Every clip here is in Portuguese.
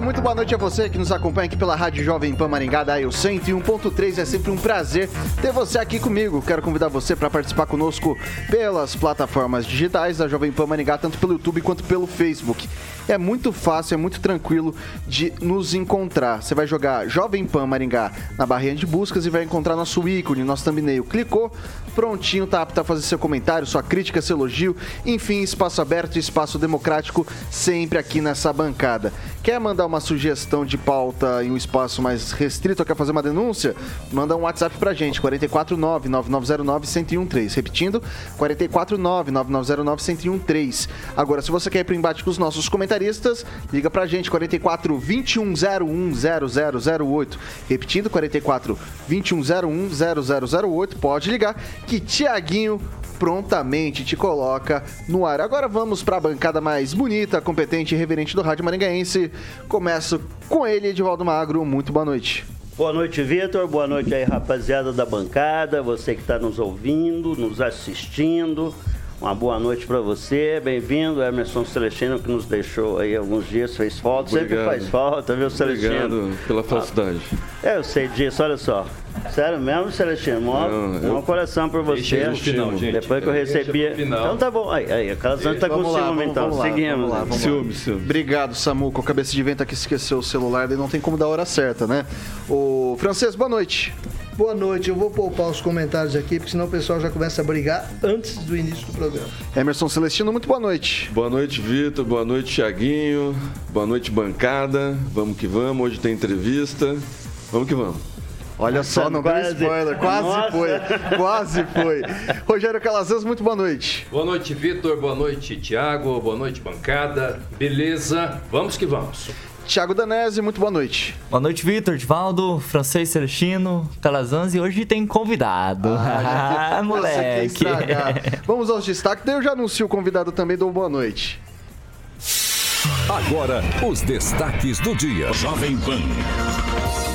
muito boa noite a você que nos acompanha aqui pela Rádio Jovem Pan Maringá da Eu 101.3. É sempre um prazer ter você aqui comigo. Quero convidar você para participar conosco pelas plataformas digitais da Jovem Pan Maringá, tanto pelo YouTube quanto pelo Facebook. É muito fácil, é muito tranquilo de nos encontrar. Você vai jogar Jovem Pan Maringá na barrinha de buscas e vai encontrar nosso ícone, nosso thumbnail. Clicou, prontinho, tá apto a fazer seu comentário, sua crítica, seu elogio. Enfim, espaço aberto, espaço democrático, sempre aqui nessa bancada. Quer mandar uma sugestão de pauta em um espaço mais restrito ou quer fazer uma denúncia? Manda um WhatsApp pra gente, 449-9909-1013. Repetindo, 449-9909-1013. Agora, se você quer ir pro embate com os nossos comentaristas, liga pra gente, 44 2101 0008. Repetindo, 44 2101 0008. Pode ligar que Tiaguinho prontamente te coloca no ar. Agora vamos para a bancada mais bonita, competente e reverente do Rádio Maringaense. Começo com ele, Edivaldo Magro. Muito boa noite. Boa noite, Vitor. Boa noite aí, rapaziada da bancada. Você que está nos ouvindo, nos assistindo. Uma boa noite para você, bem-vindo, Emerson Celestino, que nos deixou aí alguns dias, fez falta, Obrigado. sempre faz falta, viu, Celestino? Obrigado pela falsidade. Ah, é, eu sei disso, olha só. Sério mesmo, Celestino? Mó, eu... coração por você. No final, gente. Depois que eu recebi. Então tá bom. Aí, aí a Calazante tá com ciúme, então. Vamos Seguimos. Vamos lá, ciúme, ciúme. Obrigado, Samuco. Cabeça de vento aqui esqueceu o celular, daí não tem como dar a hora certa, né? O francês, boa noite. Boa noite, eu vou poupar os comentários aqui, porque senão o pessoal já começa a brigar antes do início do programa. Emerson Celestino, muito boa noite. Boa noite, Vitor. Boa noite, Tiaguinho. Boa noite, bancada. Vamos que vamos. Hoje tem entrevista. Vamos que vamos. Olha só, não deu spoiler. Quase Nossa. foi. Quase foi. Rogério Calazans, muito boa noite. Boa noite, Vitor. Boa noite, Tiago. Boa noite, bancada. Beleza? Vamos que vamos. Tiago Danese, muito boa noite. Boa noite, Vitor, Divaldo, Francês Celestino, Calazans e hoje tem convidado. Ah, ah moleque. Vamos aos destaques, daí eu já anuncio o convidado também, dou boa noite. Agora, os destaques do dia. Jovem Pan.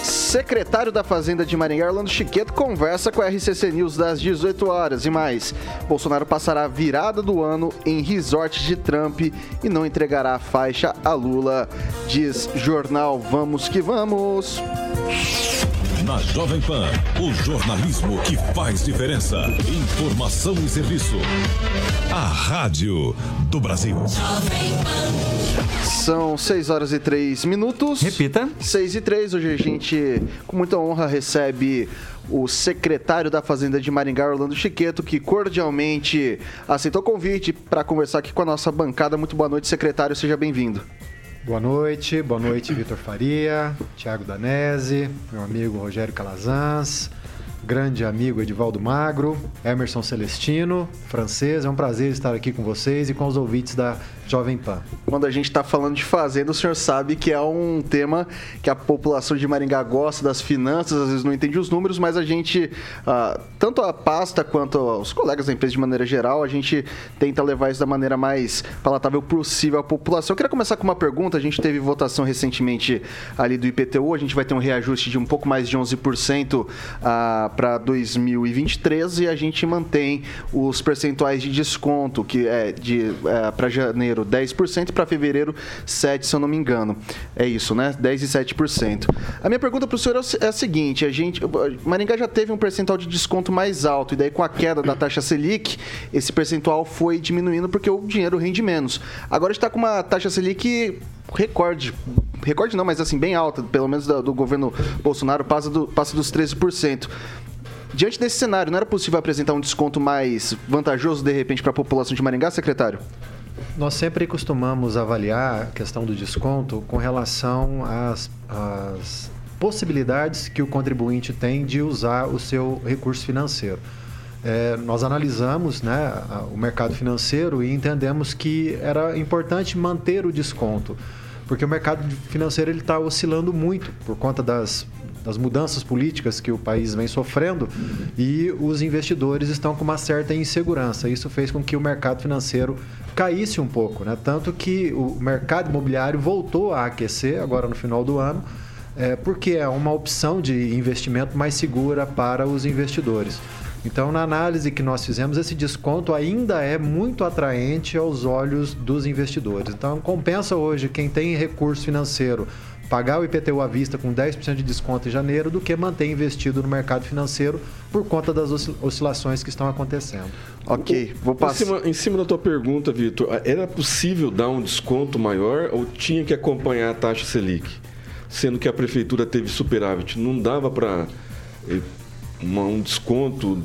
Secretário da Fazenda de Maringá, Orlando Chiqueto, conversa com a RCC News das 18 horas e mais. Bolsonaro passará a virada do ano em resort de Trump e não entregará a faixa a Lula, diz jornal Vamos que Vamos. Na Jovem Pan, o jornalismo que faz diferença. Informação e serviço. A Rádio do Brasil. São 6 horas e 3 minutos. Repita. 6 e 3. Hoje a gente, com muita honra, recebe o secretário da Fazenda de Maringá, Orlando Chiqueto, que cordialmente aceitou o convite para conversar aqui com a nossa bancada. Muito boa noite, secretário. Seja bem-vindo. Boa noite, boa noite Vitor Faria, Thiago Danese, meu amigo Rogério Calazans, grande amigo Edivaldo Magro, Emerson Celestino, francês. É um prazer estar aqui com vocês e com os ouvintes da Jovem Pan. Quando a gente está falando de fazenda, o senhor sabe que é um tema que a população de Maringá gosta das finanças, às vezes não entende os números, mas a gente, ah, tanto a pasta quanto os colegas da empresa de maneira geral, a gente tenta levar isso da maneira mais palatável possível à população. Eu queria começar com uma pergunta. A gente teve votação recentemente ali do IPTU, a gente vai ter um reajuste de um pouco mais de 11% ah, para 2023 e a gente mantém os percentuais de desconto que é de é, para janeiro 10% para fevereiro 7, se eu não me engano. É isso, né? 10 e 7%. A minha pergunta para o senhor é a seguinte, a gente Maringá já teve um percentual de desconto mais alto e daí com a queda da taxa Selic, esse percentual foi diminuindo porque o dinheiro rende menos. Agora está com uma taxa Selic recorde. Recorde não, mas assim, bem alta, pelo menos do, do governo Bolsonaro, passa, do, passa dos 13%. Diante desse cenário, não era possível apresentar um desconto mais vantajoso, de repente, para a população de Maringá, secretário? Nós sempre costumamos avaliar a questão do desconto com relação às, às possibilidades que o contribuinte tem de usar o seu recurso financeiro. É, nós analisamos né, o mercado financeiro e entendemos que era importante manter o desconto, porque o mercado financeiro está oscilando muito por conta das, das mudanças políticas que o país vem sofrendo e os investidores estão com uma certa insegurança. Isso fez com que o mercado financeiro caísse um pouco, né? tanto que o mercado imobiliário voltou a aquecer agora no final do ano, é, porque é uma opção de investimento mais segura para os investidores. Então, na análise que nós fizemos, esse desconto ainda é muito atraente aos olhos dos investidores. Então, compensa hoje quem tem recurso financeiro pagar o IPTU à vista com 10% de desconto em janeiro do que manter investido no mercado financeiro por conta das oscilações que estão acontecendo. Ok, vou passar. Em cima, em cima da tua pergunta, Vitor, era possível dar um desconto maior ou tinha que acompanhar a taxa Selic? Sendo que a prefeitura teve superávit, não dava para eh, um desconto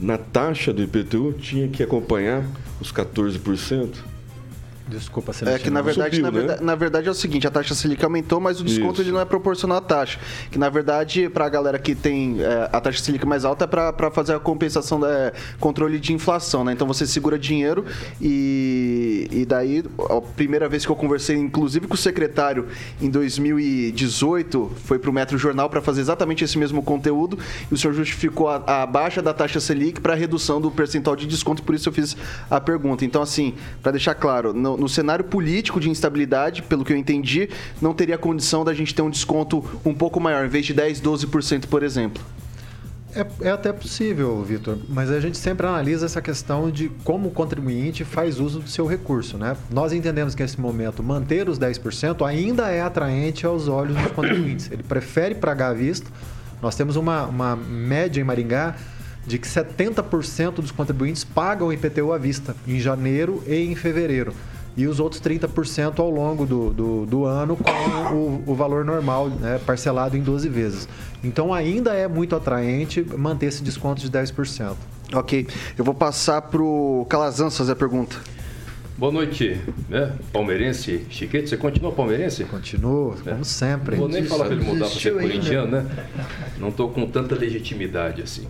na taxa do IPTU? Tinha que acompanhar os 14%? Desculpa, Celestino. É que na verdade, Subiu, na, né? verdade na, verdade, é o seguinte, a taxa Selic aumentou, mas o desconto ele não é proporcional à taxa. Que na verdade, para a galera que tem é, a taxa Selic mais alta, é para fazer a compensação da é, controle de inflação, né? Então você segura dinheiro e, e daí, a primeira vez que eu conversei, inclusive com o secretário em 2018, foi para o Metro Jornal para fazer exatamente esse mesmo conteúdo e o senhor justificou a, a baixa da taxa Selic para redução do percentual de desconto, por isso eu fiz a pergunta. Então, assim, para deixar claro, no, no cenário político de instabilidade, pelo que eu entendi, não teria condição da gente ter um desconto um pouco maior, em vez de 10, 12%, por exemplo. É, é, até possível, Vitor, mas a gente sempre analisa essa questão de como o contribuinte faz uso do seu recurso. Né? Nós entendemos que nesse momento manter os 10% ainda é atraente aos olhos dos contribuintes. Ele prefere pagar à vista. Nós temos uma, uma média em Maringá de que 70% dos contribuintes pagam IPTU à vista em janeiro e em fevereiro e os outros 30% ao longo do, do, do, ano com o, o valor normal, né, parcelado em 12 vezes. Então ainda é muito atraente manter esse desconto de 10%. Ok. Eu vou passar para o Calazans fazer a pergunta. Boa noite, né? Palmeirense, Chiquete, você continua palmeirense? Continuo, é. como sempre. Não vou nem falar para ele mudar para ser corintiano, né? Não estou com tanta legitimidade assim.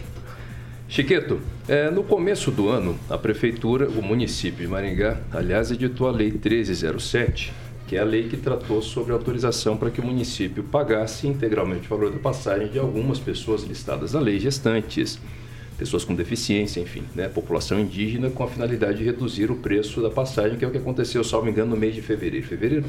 Chiqueto, é, no começo do ano, a prefeitura, o município de Maringá, aliás, editou a Lei 1307, que é a lei que tratou sobre autorização para que o município pagasse integralmente o valor da passagem de algumas pessoas listadas na lei, gestantes, pessoas com deficiência, enfim, né, população indígena, com a finalidade de reduzir o preço da passagem, que é o que aconteceu, salvo engano, no mês de fevereiro. Fevereiro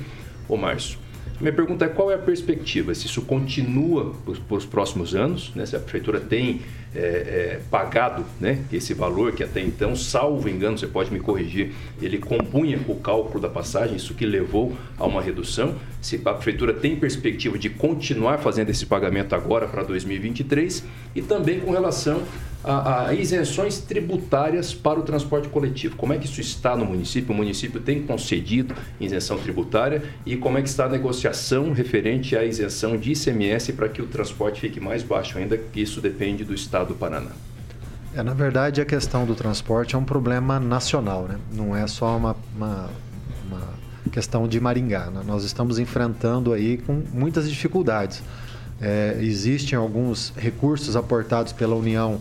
ou março? Minha pergunta é qual é a perspectiva? Se isso continua para os próximos anos, né? se a prefeitura tem é, é, pagado né? esse valor que até então, salvo engano, você pode me corrigir, ele compunha o cálculo da passagem, isso que levou a uma redução. Se a prefeitura tem perspectiva de continuar fazendo esse pagamento agora para 2023 e também com relação a, a, isenções tributárias para o transporte coletivo. Como é que isso está no município? O município tem concedido isenção tributária e como é que está a negociação referente à isenção de ICMS para que o transporte fique mais baixo ainda, que isso depende do estado do Paraná. É, na verdade, a questão do transporte é um problema nacional, né? não é só uma, uma, uma questão de Maringá. Né? Nós estamos enfrentando aí com muitas dificuldades. É, existem alguns recursos aportados pela União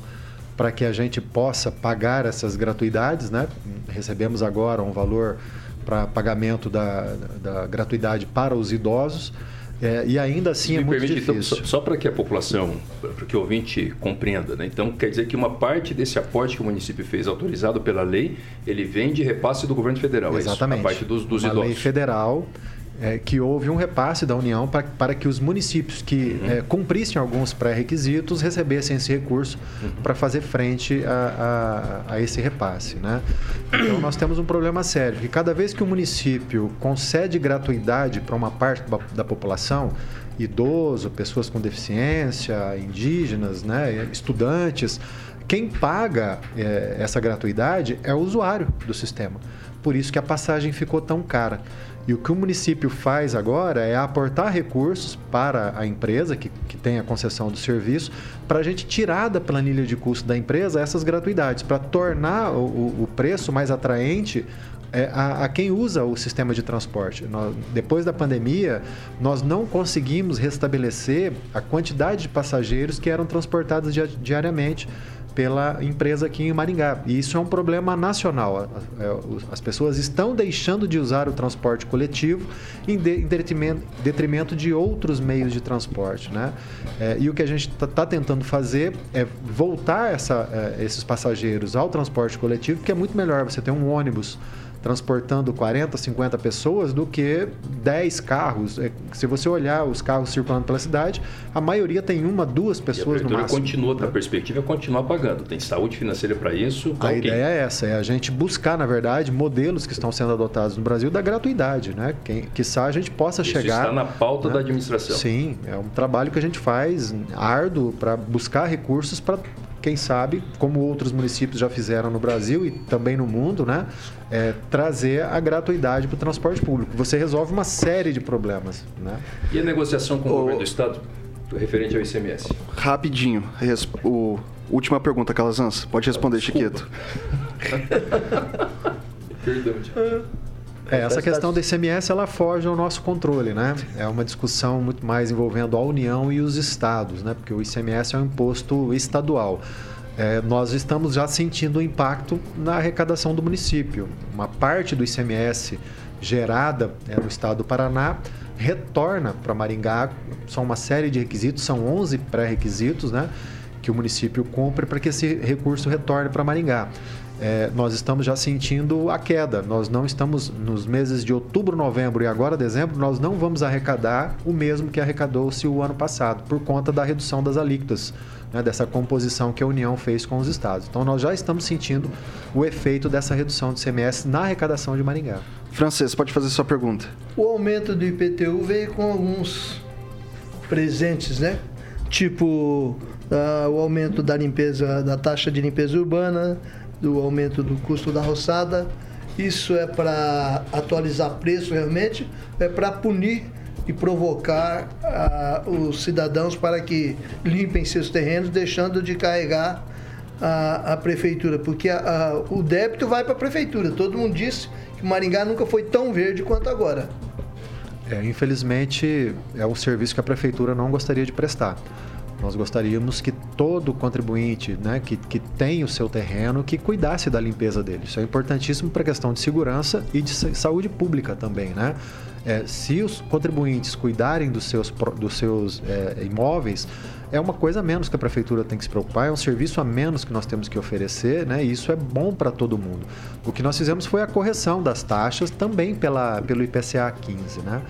para que a gente possa pagar essas gratuidades, né? Recebemos agora um valor para pagamento da, da gratuidade para os idosos. É, e ainda assim é muito permite, então, difícil. Então, só, só para que a população, para que o ouvinte compreenda, né? então quer dizer que uma parte desse aporte que o município fez autorizado pela lei, ele vem de repasse do governo federal. Exatamente. É isso, a parte dos, dos uma idosos. lei federal é, que houve um repasse da União para, para que os municípios que uhum. é, cumprissem alguns pré-requisitos recebessem esse recurso uhum. para fazer frente a, a, a, esse repasse. Né? Então, nós temos um problema sério, que cada vez que o município concede gratuidade para uma parte da, população, idoso, pessoas com deficiência, indígenas, né, estudantes, quem paga é, essa gratuidade é o usuário do sistema. Por isso que a passagem ficou tão cara. E o que o município faz agora é aportar recursos para a empresa que, que tem a concessão do serviço, para a gente tirar da planilha de custo da empresa essas gratuidades, para tornar o, o preço mais atraente é, a, a, quem usa o sistema de transporte. Nós, depois da pandemia, nós não conseguimos restabelecer a quantidade de passageiros que eram transportados diariamente pela empresa aqui em Maringá. E isso é um problema nacional. É, as pessoas estão deixando de usar o transporte coletivo em, detrimento, de outros meios de transporte. Né? É, e o que a gente está tá tentando fazer é voltar essa, é, esses passageiros ao transporte coletivo, que é muito melhor você ter um ônibus transportando 40, 50 pessoas do que 10 carros. É, se você olhar os carros circulando pela cidade, a maioria tem uma, duas pessoas no máximo. continua, a perspectiva é continuar pagando. Tem saúde financeira para isso. A okay. ideia é essa, é a gente buscar, na verdade, modelos que estão sendo adotados no Brasil da gratuidade, né? Quem, que a gente possa isso chegar... está na pauta né? da administração. Sim, é um trabalho que a gente faz árduo para buscar recursos para quem sabe, como outros municípios já fizeram no Brasil e também no mundo, né, é, trazer a gratuidade para o transporte público. Você resolve uma série de problemas. Né? E a negociação com o, o governo do Estado referente ao ICMS? Rapidinho. O... Última pergunta, Calazans. Pode responder, Chiquito. Perdão, é, essa questão do ICMS ela foge ao nosso controle, né? É uma discussão muito mais envolvendo a União e os estados, né? Porque o ICMS é um imposto estadual. É, nós estamos já sentindo o impacto na arrecadação do município. Uma parte do ICMS gerada né, no estado do Paraná retorna para Maringá. São uma série de requisitos, são 11 pré-requisitos, né? Que o município cumpre para que esse recurso retorne para Maringá é, nós estamos já sentindo a queda. Nós não estamos nos meses de outubro, novembro e agora dezembro, nós não vamos arrecadar o mesmo que arrecadou-se o ano passado, por conta da redução das alíquotas, né, dessa composição que a União fez com os estados. Então nós já estamos sentindo o efeito dessa redução de CMS na arrecadação de Maringá. Francês, pode fazer sua pergunta. O aumento do IPTU veio com alguns presentes, né? Tipo uh, o aumento da limpeza, da taxa de limpeza urbana, do aumento do custo da roçada. Isso é para atualizar preço realmente, é para punir e provocar uh, os cidadãos para que limpem seus terrenos, deixando de carregar a, a prefeitura, porque a, a, o débito vai para a prefeitura. Todo mundo disse que Maringá nunca foi tão verde quanto agora. É, infelizmente, é um serviço que a prefeitura não gostaria de prestar. Nós gostaríamos que todo contribuinte né, que, que tem o seu terreno, que cuidasse da limpeza dele. Isso é importantíssimo para a questão de segurança e de saúde pública também. Né? É, se os contribuintes cuidarem dos seus, dos seus é, imóveis, é uma coisa a menos que a prefeitura tem que se preocupar, é um serviço a menos que nós temos que oferecer, né? E isso é bom para todo mundo. O que nós fizemos foi a correção das taxas também pela, pelo IPCA 15, né?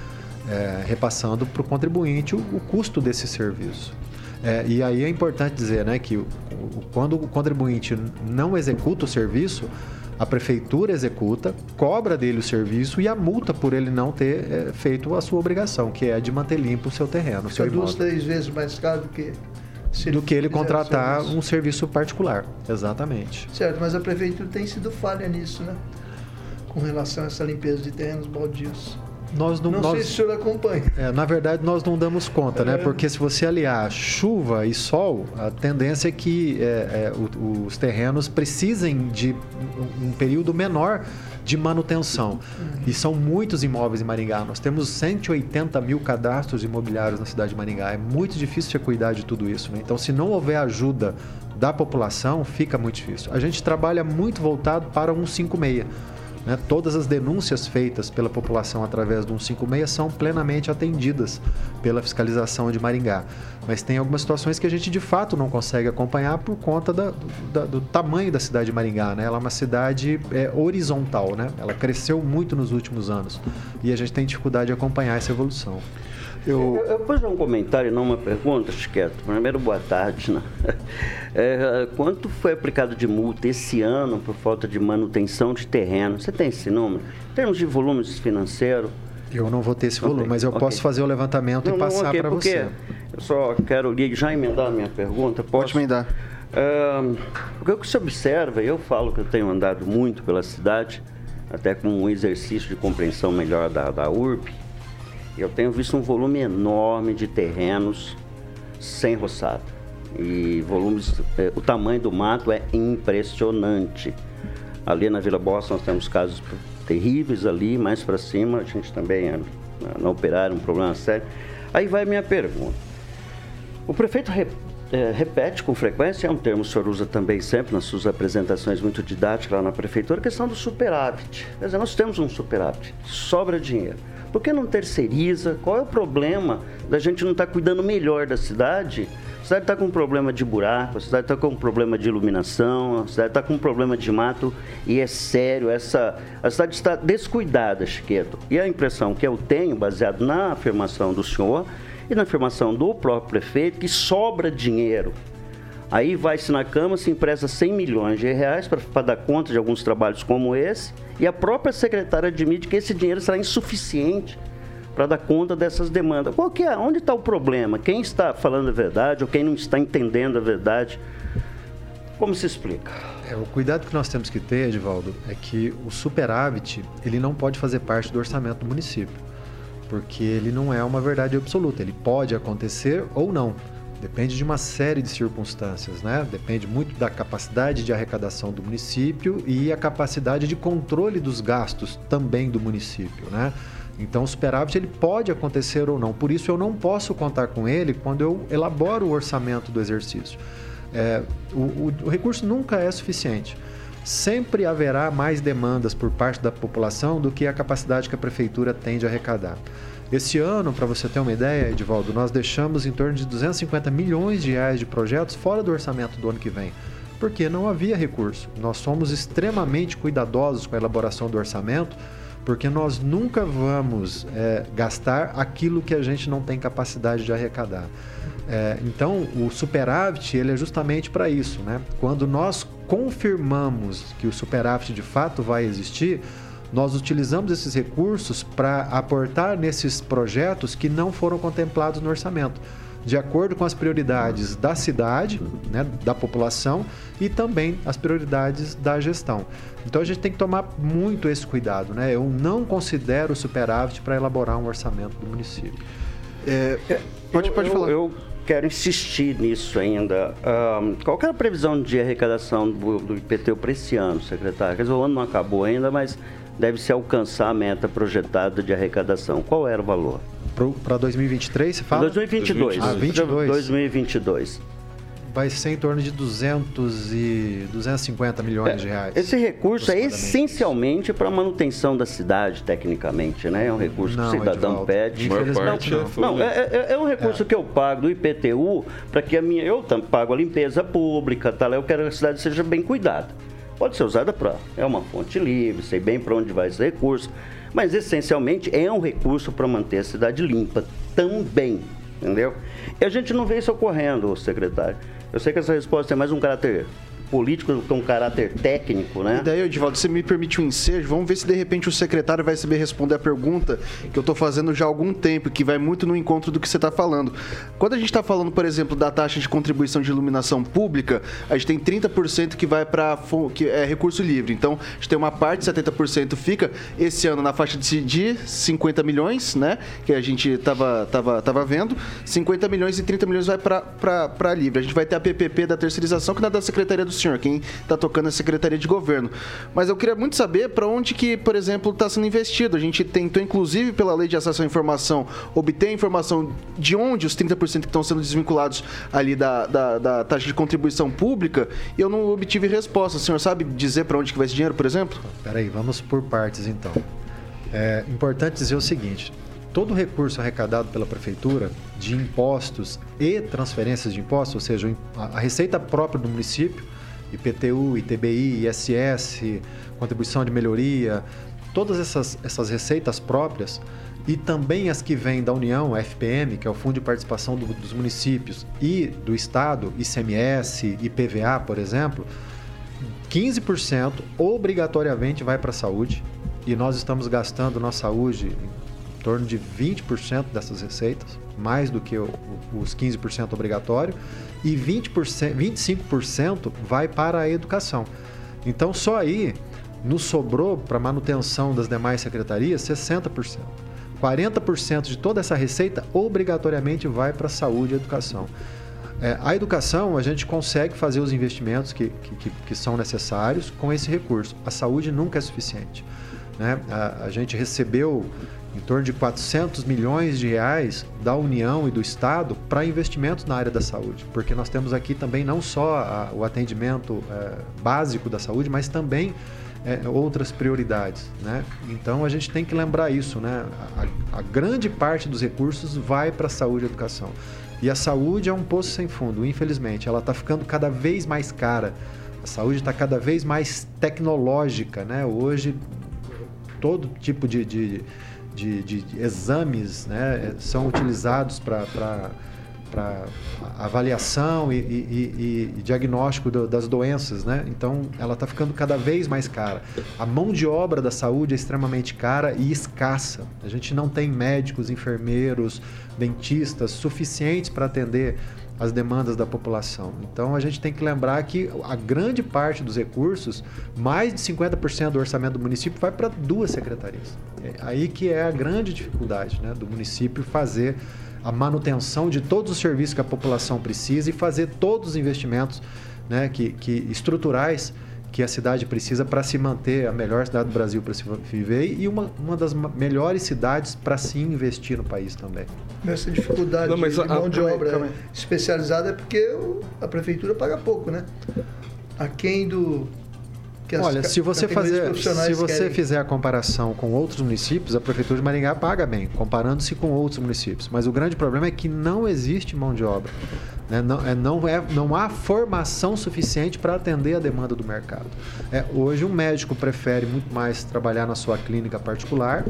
É, repassando para o contribuinte o, o custo desse serviço. É, e aí é importante dizer né, que quando o contribuinte não executa o serviço, a prefeitura executa, cobra dele o serviço e a multa por ele não ter é, feito a sua obrigação, que é de manter limpo o seu terreno. O seu é duas, três vezes mais caro do que se do que ele contratar serviço. um serviço particular. Exatamente. Certo, mas a prefeitura tem sido falha nisso, né? Com relação a essa limpeza de terrenos baldios. Nós não, não nós, sei se o senhor acompanha. É, na verdade, nós não damos conta, né? é. né? Porque se você aliar chuva e sol, a tendência é que é, é, o, os terrenos precisem de um período menor de manutenção. E são muitos imóveis em Maringá. Nós temos 180 mil cadastros imobiliários na cidade de Maringá. É muito difícil de cuidar de tudo isso. Né? Então, se não houver ajuda da população, fica muito difícil. A gente trabalha muito voltado para 156 né? Todas as denúncias feitas pela população através do 156 são plenamente atendidas pela fiscalização de Maringá. Mas tem algumas situações que a gente de fato não consegue acompanhar por conta da, do, do, tamanho da cidade de Maringá. Né? Ela é uma cidade é, horizontal, né? ela cresceu muito nos últimos anos e a gente tem dificuldade de acompanhar essa evolução. Eu, eu, eu fazer um comentário, não uma pergunta, Chiqueto. Primeiro, boa tarde. Né? É, quanto foi aplicado de multa esse ano por falta de manutenção de terreno? Você tem esse número? Em termos de volumes financeiros? Eu não vou ter esse volume, okay. mas eu okay. posso fazer o levantamento não, e passar okay, para você. Eu só quero já emendar a minha pergunta. Posso? Pode emendar. Uh, o que se observa, eu falo que eu tenho andado muito pela cidade, até com um exercício de compreensão melhor da, da URB, eu tenho visto um volume enorme de terrenos sem roçada. E volumes, eh, o tamanho do mato é impressionante. Ali na Vila Bossa nós temos casos terríveis ali, mais para cima a gente também na, na operária um problema sério. Aí vai minha pergunta. O prefeito é, repete com frequência, é um termo que o senhor usa também sempre nas suas apresentações muito didáticas lá na prefeitura, a questão do superávit. Quer dizer, nós temos um superávit, sobra dinheiro. Por que não terceiriza? Qual é o problema da gente não estar tá cuidando melhor da cidade? A cidade está com um problema de buraco, a cidade está com um problema de iluminação, a cidade está com um problema de mato e é sério, essa, a cidade está descuidada, Chiqueto. E a impressão que eu tenho, baseado na afirmação do senhor, e na afirmação do próprio prefeito que sobra dinheiro. Aí vai-se na Câmara, se empresta 100 milhões de reais para dar conta de alguns trabalhos como esse, e a própria secretária admite que esse dinheiro será insuficiente para dar conta dessas demandas. Qual que é? Onde está o problema? Quem está falando a verdade ou quem não está entendendo a verdade? Como se explica? É, o cuidado que nós temos que ter, Edivaldo, é que o superávit ele não pode fazer parte do orçamento do município porque ele não é uma verdade absoluta. Ele pode acontecer ou não. Depende de uma série de circunstâncias, né? Depende muito da capacidade de arrecadação do município e a capacidade de controle dos gastos também do município, né? Então, o superávit ele pode acontecer ou não. Por isso, eu não posso contar com ele quando eu elaboro o orçamento do exercício. É, o, o, o recurso nunca é suficiente sempre haverá mais demandas por parte da população do que a capacidade que a prefeitura tem de arrecadar. Esse ano, para você ter uma ideia, Edivaldo, nós deixamos em torno de 250 milhões de reais de projetos fora do orçamento do ano que vem, porque não havia recurso. Nós somos extremamente cuidadosos com a elaboração do orçamento, porque nós nunca vamos é, gastar aquilo que a gente não tem capacidade de arrecadar. É, então, o superávit ele é justamente para isso. Né? Quando nós confirmamos que o superávit de fato vai existir, nós utilizamos esses recursos para aportar nesses projetos que não foram contemplados no orçamento, de acordo com as prioridades da cidade, né, da população e também as prioridades da gestão. Então a gente tem que tomar muito esse cuidado. Né? Eu não considero superávit para elaborar um orçamento do município. É, pode, pode eu, falar. Eu, quero insistir nisso ainda. Um, qual é a previsão de arrecadação do, do IPTU para esse ano, secretário? Quer dizer, o ano não acabou ainda, mas deve-se alcançar a meta projetada de arrecadação. Qual era o valor? Para 2023, você fala? 2022. Ah, 22. 2022 vai ser em torno de 200 e 250 milhões é, de reais. Esse recurso é essencialmente para a manutenção da cidade, tecnicamente, né? É um recurso não, que o cidadão pede. Parte não, não, é, é, é, um recurso é. que eu pago do IPTU para que a minha. Eu pago a limpeza pública, tá? eu quero que a cidade seja bem cuidada. Pode ser usada para. É uma fonte livre, sei bem para onde vai esse recurso. Mas essencialmente é um recurso para manter a cidade limpa também. Entendeu? E a gente não vê isso ocorrendo, secretário. Eu sei que essa resposta é mais um caráter político com um caráter técnico, né? E daí, Edivaldo, você me permite um ensejo? Vamos ver se de repente o secretário vai saber responder a pergunta que eu estou fazendo já há algum tempo, que vai muito no encontro do que você está falando. Quando a gente está falando, por exemplo, da taxa de contribuição de iluminação pública, a gente tem 30% que vai para que é recurso livre. Então, a gente tem uma parte, 70% fica esse ano na faixa de, de 50 milhões, né? Que a gente estava tava, tava vendo. 50 milhões e 30 milhões vai para livre. A gente vai ter a PPP da terceirização, que é da Secretaria do senhor, quem está tocando é a Secretaria de Governo. Mas eu queria muito saber para onde que, por exemplo, está sendo investido. A gente tentou, inclusive, pela lei de acesso à informação, obter informação de onde os 30% que estão sendo desvinculados ali da, da, da, taxa de contribuição pública e eu não obtive resposta. O senhor sabe dizer para onde que vai esse dinheiro, por exemplo? Peraí, vamos por partes então. É importante dizer o seguinte: todo recurso arrecadado pela prefeitura de impostos e transferências de impostos, ou seja, a receita própria do município, IPTU, ITBI, ISS, contribuição de melhoria, todas essas, essas receitas próprias e também as que vêm da União, FPM, que é o Fundo de Participação do, dos Municípios, e do Estado, ICMS, IPVA, por exemplo, 15% obrigatoriamente vai para a saúde e nós estamos gastando na saúde em torno de 20% dessas receitas, mais do que os 15% obrigatório, e 20%, 25% vai para a educação. Então, só aí nos sobrou para manutenção das demais secretarias 60%. 40% de toda essa receita obrigatoriamente vai para saúde e educação. É, a educação, a gente consegue fazer os investimentos que, que, que, são necessários com esse recurso. A saúde nunca é suficiente. Né? A, a, gente recebeu em torno de 400 milhões de reais da União e do Estado para investimentos na área da saúde, porque nós temos aqui também não só a, o atendimento é, básico da saúde, mas também é, outras prioridades. Né? Então a gente tem que lembrar isso. Né? A, a grande parte dos recursos vai para a saúde e educação. E a saúde é um poço sem fundo, infelizmente. Ela está ficando cada vez mais cara. A saúde está cada vez mais tecnológica. Né? Hoje, todo tipo de, de, de, de exames né, são utilizados para para avaliação e, e, e, diagnóstico do, das doenças, né? Então, ela está ficando cada vez mais cara. A mão de obra da saúde é extremamente cara e escassa. A gente não tem médicos, enfermeiros, dentistas suficientes para atender as demandas da população. Então, a gente tem que lembrar que a grande parte dos recursos, mais de 50% do orçamento do município, vai para duas secretarias. É aí que é a grande dificuldade né, do município fazer a manutenção de todos os serviços que a população precisa e fazer todos os investimentos né, que, que estruturais que a cidade precisa para se manter a melhor cidade do Brasil para se viver e uma, uma das melhores cidades para se investir no país também. Essa dificuldade Não, de, a, mão de obra especializada é porque a prefeitura paga pouco, né? Aquém do, Olha, se você fazer, se você querem. fizer a comparação com outros municípios, a prefeitura de Maringá paga bem, comparando-se com outros municípios. Mas o grande problema é que não existe mão de obra. Né? Não, é, não, é, não há formação suficiente para atender a demanda do mercado. É, hoje, um médico prefere muito mais trabalhar na sua clínica particular,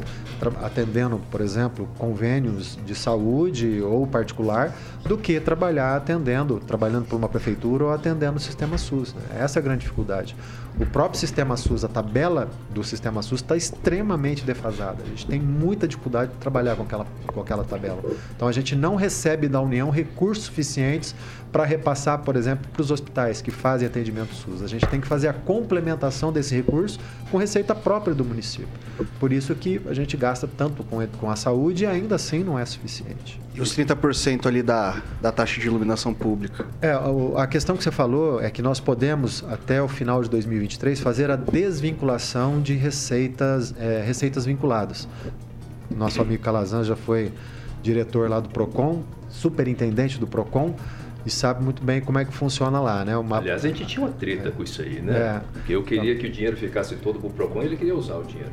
atendendo, por exemplo, convênios de saúde ou particular, do que trabalhar atendendo, trabalhando por uma prefeitura ou atendendo o sistema SUS. Né? Essa é a grande dificuldade. O próprio sistema SUS, a tabela do sistema SUS está extremamente defasada. A gente tem muita dificuldade de trabalhar com aquela, com aquela tabela. Então, a gente não recebe da União recursos suficientes para repassar, por exemplo, para os hospitais que fazem atendimento SUS. A gente tem que fazer a complementação desse recurso com receita própria do município. Por isso que a gente gasta tanto com, com a saúde e ainda assim não é suficiente. E os 30% ali da, da taxa de iluminação pública? É, a questão que você falou é que nós podemos, até o final de 2023, fazer a desvinculação de receitas, é, receitas vinculadas. Nosso amigo Calazan já foi diretor lá do PROCON, superintendente do PROCON, e sabe muito bem como é que funciona lá, né? Uma... Aliás, a gente tinha uma treta é. com isso aí, né? É. Porque eu queria que o dinheiro ficasse todo para o PROCON e ele queria usar o dinheiro.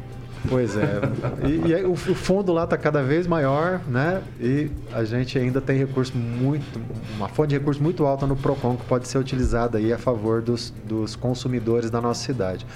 Pois é. E, e o, o, fundo lá está cada vez maior, né? E a gente ainda tem recurso muito, uma fonte de recurso muito alta no PROCON que pode ser utilizada aí a favor dos, dos consumidores da nossa cidade.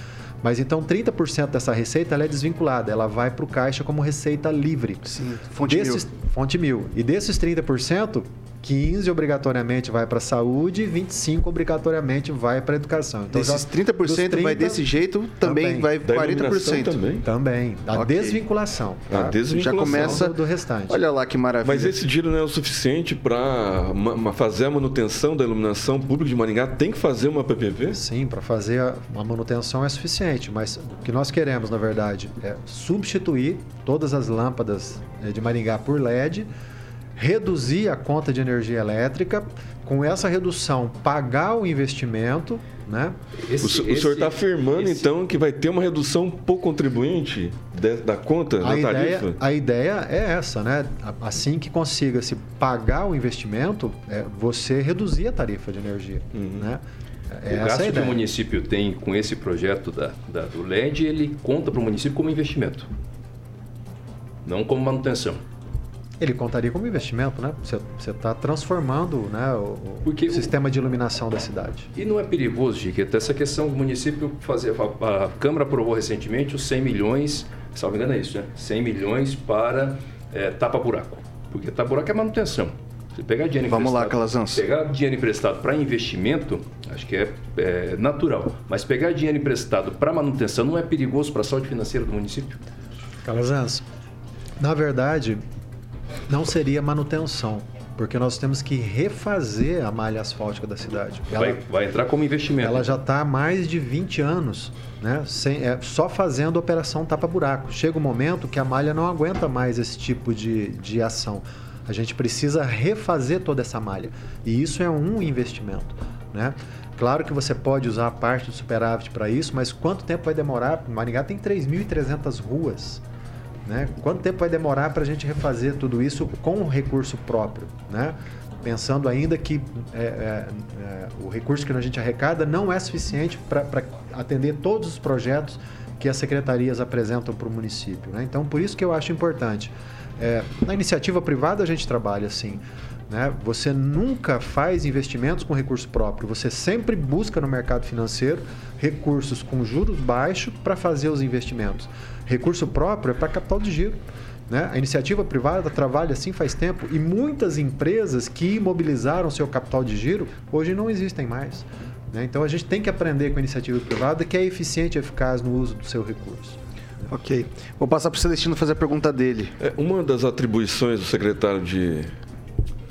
Mas então 30% dessa receita ela é desvinculada, ela vai para o caixa como receita livre. Sim, fonte desses, mil. Fonte mil. E desses 30%, 15 obrigatoriamente vai para a saúde e 25 obrigatoriamente vai para a educação. Então, Desses 30%, 30 vai desse jeito, também, também. vai 40%. Também. Também. A okay. desvinculação. Tá? A desvinculação. Já começa do, do, restante. Olha lá que maravilha. Mas esse dinheiro não é o suficiente para fazer a manutenção da iluminação pública de Maringá? Tem que fazer uma PPV? Sim, para fazer a, a manutenção é suficiente, mas o que nós queremos, na verdade, é substituir todas as lâmpadas eh, de Maringá por LED reduzir a conta de energia elétrica, com essa redução pagar o investimento, né? Esse, o, o senhor está afirmando esse... então que vai ter uma redução por contribuinte de, da conta, a da ideia, tarifa? A ideia é essa, né? Assim que consiga se pagar o investimento, é você reduzir a tarifa de energia, uhum. né? É o gasto que o município tem com esse projeto da, da do LED, ele conta para o município como investimento, não como manutenção. Ele contaria como investimento, né? Você está transformando né, o, Porque o sistema de iluminação da cidade. E não é perigoso, Chiqueta, essa questão do município fazer. A, a Câmara aprovou recentemente os 100 milhões, salvo engano é isso, né? 100 milhões para é, tapa-buraco. Porque tapa-buraco é manutenção. Você pegar dinheiro Vamos emprestado, lá, Calazans. Pegar dinheiro emprestado para investimento, acho que é, é, natural. Mas pegar dinheiro emprestado para manutenção não é perigoso para a saúde financeira do município? Calazans, Na verdade, não seria manutenção, porque nós temos que refazer a malha asfáltica da cidade. Ela, vai, vai entrar como investimento. Ela já está há mais de 20 anos né, sem, é, só fazendo operação tapa-buraco. Chega um momento que a malha não aguenta mais esse tipo de, de ação. A gente precisa refazer toda essa malha. E isso é um investimento. Né? Claro que você pode usar a parte do superávit para isso, mas quanto tempo vai demorar? Maringá tem 3.300 ruas. Né? Quanto tempo vai demorar para a gente refazer tudo isso com recurso próprio? Né? Pensando ainda que é, é, é, o recurso que a gente arrecada não é suficiente para atender todos os projetos que as secretarias apresentam para o município. Né? Então, por isso que eu acho importante. É, na iniciativa privada, a gente trabalha assim. Né? Você nunca faz investimentos com recurso próprio, você sempre busca no mercado financeiro recursos com juros baixos para fazer os investimentos. Recurso próprio é para capital de giro. Né? A iniciativa privada trabalha assim faz tempo e muitas empresas que imobilizaram seu capital de giro hoje não existem mais. Né? Então a gente tem que aprender com a iniciativa privada que é eficiente e eficaz no uso do seu recurso. Ok. Vou passar para o Celestino fazer a pergunta dele. É, uma das atribuições do secretário de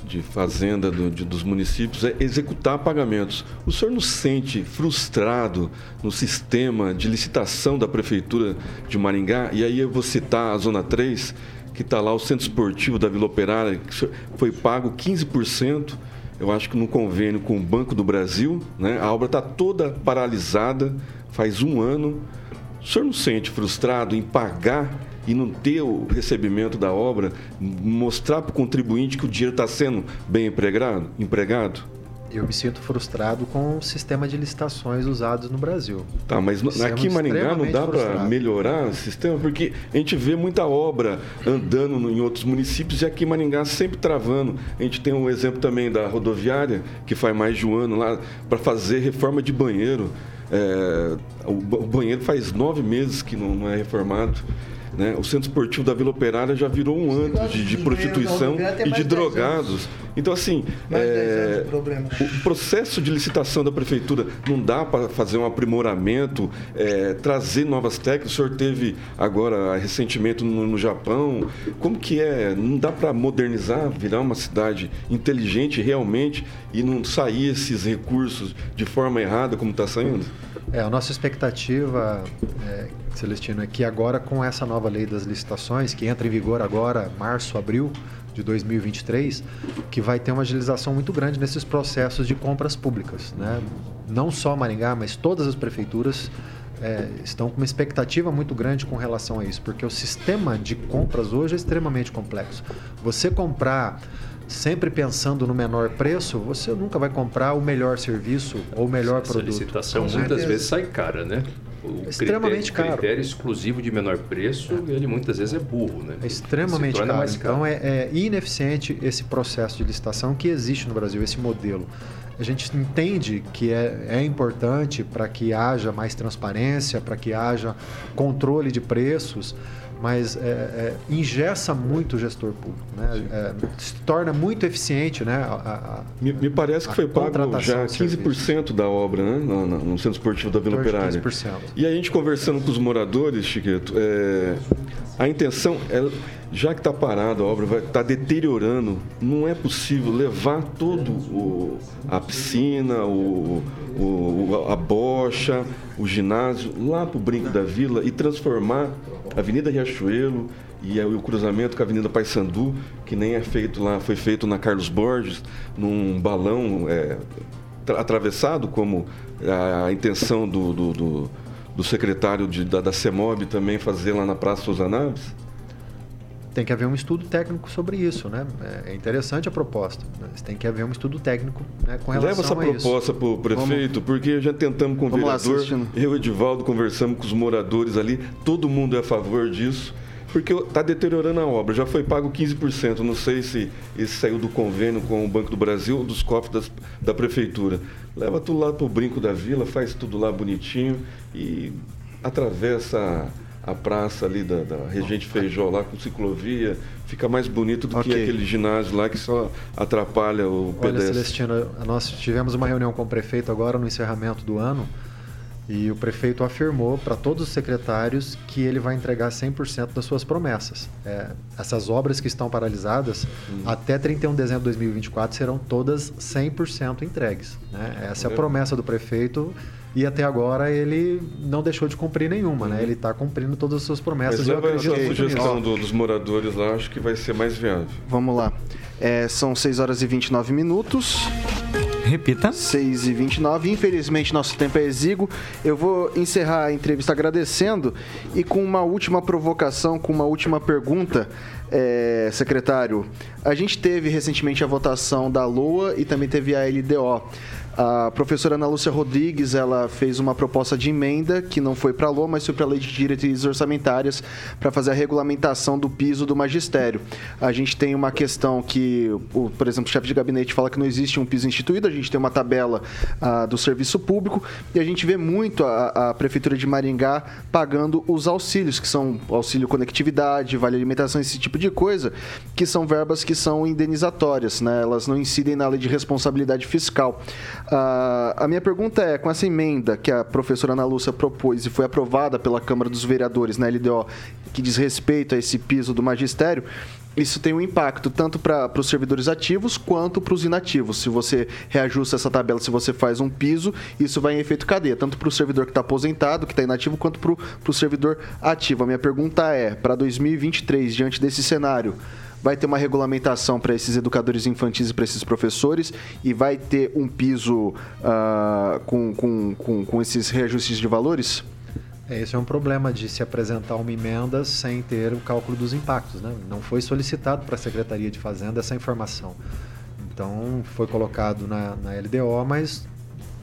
de fazenda do, de, dos municípios é executar pagamentos. O senhor não se sente frustrado no sistema de licitação da prefeitura de Maringá? E aí eu vou citar a Zona 3, que está lá o centro esportivo da Vila Operária, que foi pago 15%. Eu acho que no convênio com o Banco do Brasil, né? a obra está toda paralisada, faz um ano. O senhor não se sente frustrado em pagar e não ter o recebimento da obra, mostrar para o contribuinte que o dinheiro está sendo bem empregado? empregado? Eu me sinto frustrado com o sistema de licitações usados no Brasil. Tá, mas aqui em Maringá não dá para melhorar o sistema? Porque a gente vê muita obra andando em outros municípios e aqui em Maringá sempre travando. A gente tem um exemplo também da rodoviária, que faz mais de um ano lá, para fazer reforma de banheiro. É, o, banheiro faz nove meses que não, não é reformado. Né? O centro esportivo da Vila Operária já virou um antro de, de prostituição e de drogados. Então, assim, é, o processo de licitação da prefeitura não dá para fazer um aprimoramento, é, trazer novas técnicas. O senhor teve agora, recentemente, no, no Japão. Como que é? Não dá para modernizar, virar uma cidade inteligente realmente e não sair esses recursos de forma errada como está saindo? É, a nossa expectativa, é, Celestino, é que agora com essa nova lei das licitações, que entra em vigor agora, março, abril de 2023, que vai ter uma agilização muito grande nesses processos de compras públicas. Né? Não só Maringá, mas todas as prefeituras é, estão com uma expectativa muito grande com relação a isso, porque o sistema de compras hoje é extremamente complexo. Você comprar sempre pensando no menor preço, você nunca vai comprar o melhor serviço ou o melhor Essa produto. A licitação muitas vezes sai cara, né? O é extremamente critério, caro. O critério exclusivo de menor preço, é. ele muitas vezes é burro, né? É extremamente caro. caro. Então é, é ineficiente esse processo de licitação que existe no Brasil, esse modelo. A gente entende que é, é importante para que haja mais transparência, para que haja controle de preços, mas é, é, ingessa muito o gestor público, né? É, se torna muito eficiente, né? A, a, me, me, parece que foi pago já 15% da obra, né? No, no, Centro Esportivo da Vila Operária. 15%. E a gente conversando com os moradores, Chiqueto, é, a intenção é já que está parado a obra, vai estar tá deteriorando, não é possível levar todo o, a piscina, o, o, a bocha, o ginásio lá para o brinco da vila e transformar a Avenida Riachuelo e o cruzamento com a Avenida Paissandu, que nem é feito lá, foi feito na Carlos Borges, num balão é, atravessado, como a, intenção do, do, do, do secretário de, da, da CEMOB também fazer lá na Praça Souza Naves? Tem que haver um estudo técnico sobre isso, né? É interessante a proposta, mas tem que haver um estudo técnico né, com relação Leva essa proposta para o prefeito, Vamos... porque já tentamos com o Vamos vereador, lá, eu e Edivaldo conversamos com os moradores ali, todo mundo é a favor disso, porque está deteriorando a obra. Já foi pago 15%, não sei se isso saiu do convênio com o Banco do Brasil ou dos cofres das, da prefeitura. Leva tudo lá para o brinco da vila, faz tudo lá bonitinho e atravessa a praça ali da, da Regente Feijó lá com ciclovia, fica mais bonito do okay. que aquele ginásio lá que só atrapalha o pedestre. Olha, Celestino, nós tivemos uma reunião com o prefeito agora no encerramento do ano E o prefeito afirmou para todos os secretários que ele vai entregar 100% das suas promessas. É, essas obras que estão paralisadas, hum. até 31 de dezembro de 2024, serão todas 100% entregues. Né? Essa é a promessa do prefeito e até agora ele não deixou de cumprir nenhuma, né? Ele está cumprindo todas as suas promessas. Mas leva essa sugestão do, dos moradores lá, acho que vai ser mais viável. Vamos lá. É, são 6 horas e 29 minutos. Repita. 6 e 29 Infelizmente, nosso tempo é exíguo. Eu vou encerrar a entrevista agradecendo e com uma última provocação, com uma última pergunta. É, secretário, a gente teve recentemente a votação da LOA e também teve a LDO. A professora Ana Lúcia Rodrigues, ela fez uma proposta de emenda que não foi para a LOA, mas foi para a Lei de Diretrizes Orçamentárias para fazer a regulamentação do piso do magistério. A gente tem uma questão que, o, por exemplo, o chefe de gabinete fala que não existe um piso instituído, a gente tem uma tabela uh, do serviço público e a gente vê muito a, a Prefeitura de Maringá pagando os auxílios, que são auxílio conectividade, vale alimentação, esse tipo de coisa, que são verbas que são indenizatórias, né? elas não incidem na lei de responsabilidade fiscal. Uh, a minha pergunta é, com essa emenda que a professora Ana Lúcia propôs e foi aprovada pela Câmara dos Vereadores na LDO, que diz respeito a esse piso do magistério, isso tem um impacto tanto para os servidores ativos quanto para os inativos. Se você reajusta essa tabela, se você faz um piso, isso vai em efeito cadeia, tanto para o servidor que está aposentado, que está inativo, quanto para o servidor ativo. A minha pergunta é, para 2023, diante desse cenário, vai ter uma regulamentação para esses educadores infantis e para esses professores e vai ter um piso uh, com, com, com, com esses reajustes de valores? É, esse é um problema de se apresentar uma emenda sem ter o cálculo dos impactos. Né? Não foi solicitado para a Secretaria de Fazenda essa informação. Então, foi colocado na, na LDO, mas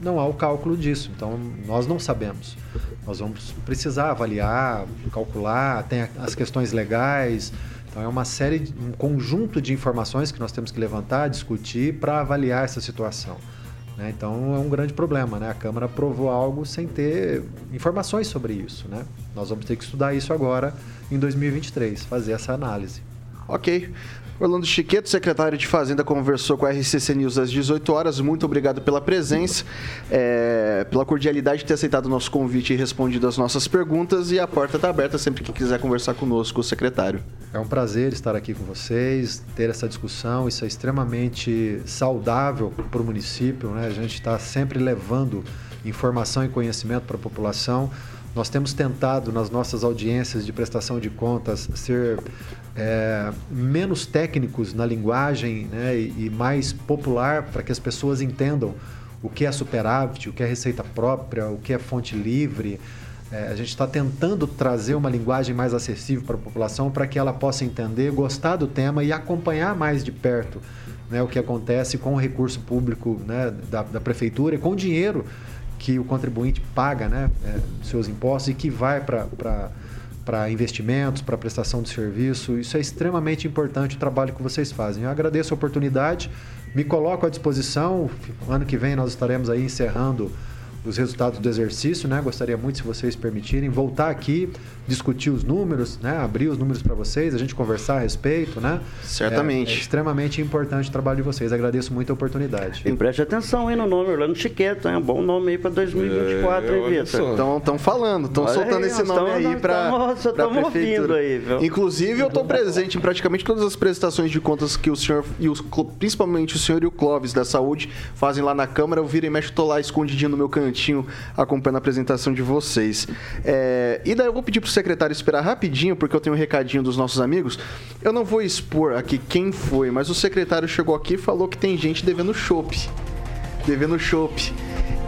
não há o cálculo disso. Então, nós não sabemos. Nós vamos precisar avaliar, calcular, tem as questões legais, então é uma série, um conjunto de informações que nós temos que levantar, discutir para avaliar essa situação. Né? Então é um grande problema, né? A Câmara aprovou algo sem ter informações sobre isso, né? Nós vamos ter que estudar isso agora em 2023, fazer essa análise. Ok. Orlando Chiqueto, secretário de Fazenda, conversou com a RCC News às 18 horas. Muito obrigado pela presença, é, pela cordialidade de ter aceitado o nosso convite e respondido as nossas perguntas. E a porta está aberta sempre que quiser conversar conosco, secretário. É um prazer estar aqui com vocês, ter essa discussão. Isso é extremamente saudável para o município. Né? A gente está sempre levando informação e conhecimento para a população. Nós temos tentado, nas nossas audiências de prestação de contas, ser é, menos técnicos na linguagem né, e, e mais popular para que as pessoas entendam o que é superávit, o que é receita própria, o que é fonte livre. É, a gente está tentando trazer uma linguagem mais acessível para a população para que ela possa entender, gostar do tema e acompanhar mais de perto né, o que acontece com o recurso público né, da, da prefeitura e com o dinheiro que o contribuinte paga, né, é, seus impostos e que vai para para investimentos, para prestação de serviço. Isso é extremamente importante o trabalho que vocês fazem. Eu agradeço a oportunidade, me coloco à disposição. Ano que vem nós estaremos aí encerrando os resultados do exercício, né? Gostaria muito, se vocês permitirem, voltar aqui, discutir os números, né? Abrir os números para vocês, a gente conversar a respeito, né? Certamente. É, é, extremamente importante o trabalho de vocês. Agradeço muito a oportunidade. E preste atenção aí no nome, Orlando Chiqueto, é um bom nome aí para 2024, é, hein, Vitor? Então, estão falando, estão soltando aí, esse nome aí para Nossa, estamos ouvindo aí, viu? Inclusive, eu estou presente em praticamente todas as prestações de contas que o senhor, e os, principalmente o senhor e o Clóvis da Saúde, fazem lá na Câmara. Eu viro e mexo, estou lá escondidinho no meu acompanhando a apresentação de vocês. É, e daí eu vou pedir para o secretário esperar rapidinho, porque eu tenho um recadinho dos nossos amigos. Eu não vou expor aqui quem foi, mas o secretário chegou aqui e falou que tem gente devendo chopp. Devendo chopp.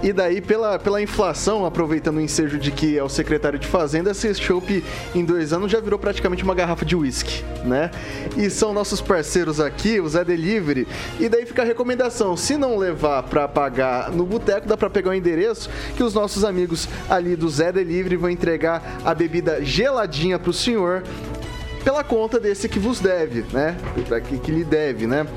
E daí, pela, pela inflação, aproveitando o ensejo de que é o secretário de Fazenda, esse chopp em dois anos já virou praticamente uma garrafa de uísque, né? E são nossos parceiros aqui, o Zé Delivery. E daí fica a recomendação: se não levar para pagar no boteco, dá para pegar o endereço que os nossos amigos ali do Zé Delivery vão entregar a bebida geladinha pro senhor pela conta desse que vos deve, né? Que, que lhe deve, né?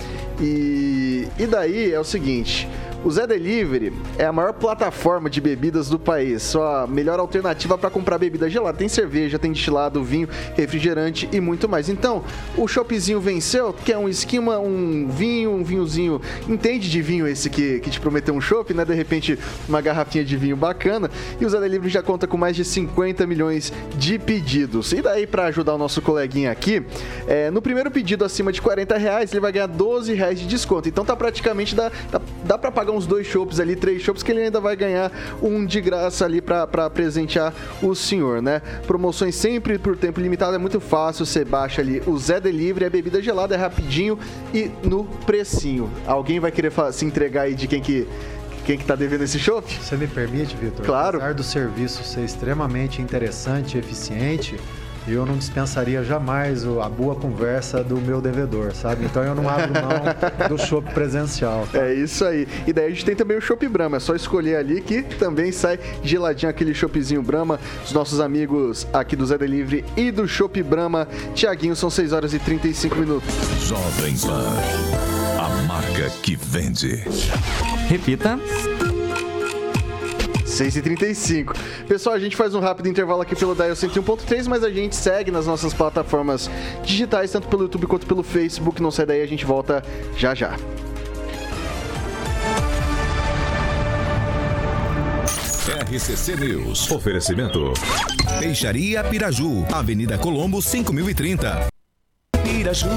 E, e daí é o seguinte O Zé Delivery é a maior plataforma de bebidas do país, sua melhor alternativa para comprar bebida gelada. Tem cerveja, tem destilado, vinho, refrigerante e muito mais. Então, o Shopzinho venceu, que é um esquema, um vinho, um vinhozinho. Entende de vinho esse que, que te prometeu um chopp, né? De repente, uma garrafinha de vinho bacana. E o Zé Delivery já conta com mais de 50 milhões de pedidos. E daí, para ajudar o nosso coleguinha aqui, é, no primeiro pedido acima de 40 reais, ele vai ganhar 12 reais de desconto. Então tá praticamente, dá, dá, dá para pagar uns dois chopps ali, três chopps, que ele ainda vai ganhar um de graça ali para presentear o senhor, né? Promoções sempre por tempo limitado, é muito fácil, você baixa ali o Zé Delivery, a bebida gelada é rapidinho e no precinho. Alguém vai querer se entregar aí de quem que quem que tá devendo esse chopp? Você me permite, Vitor? Claro. Apesar do serviço ser extremamente interessante e eficiente, eu não dispensaria jamais a boa conversa do meu devedor, sabe? Então eu não abro mão do show presencial. Tá? É isso aí. E daí a gente tem também o Chopp Brahma, é só escolher ali que também sai geladinho aquele choppzinho Brahma. Os nossos amigos aqui do Zé Delivery e do Chopp Brahma. Tiaguinho, são 6 horas e 35 minutos. Jovem Pan, a marca que vende. Repita. 6h35. Pessoal, a gente faz um rápido intervalo aqui pelo Dial 101.3, mas a gente segue nas nossas plataformas digitais, tanto pelo YouTube quanto pelo Facebook. Não sai daí, a gente volta já já. RCC News. Oferecimento. Peixaria Piraju, Avenida Colombo 5030. Piraju.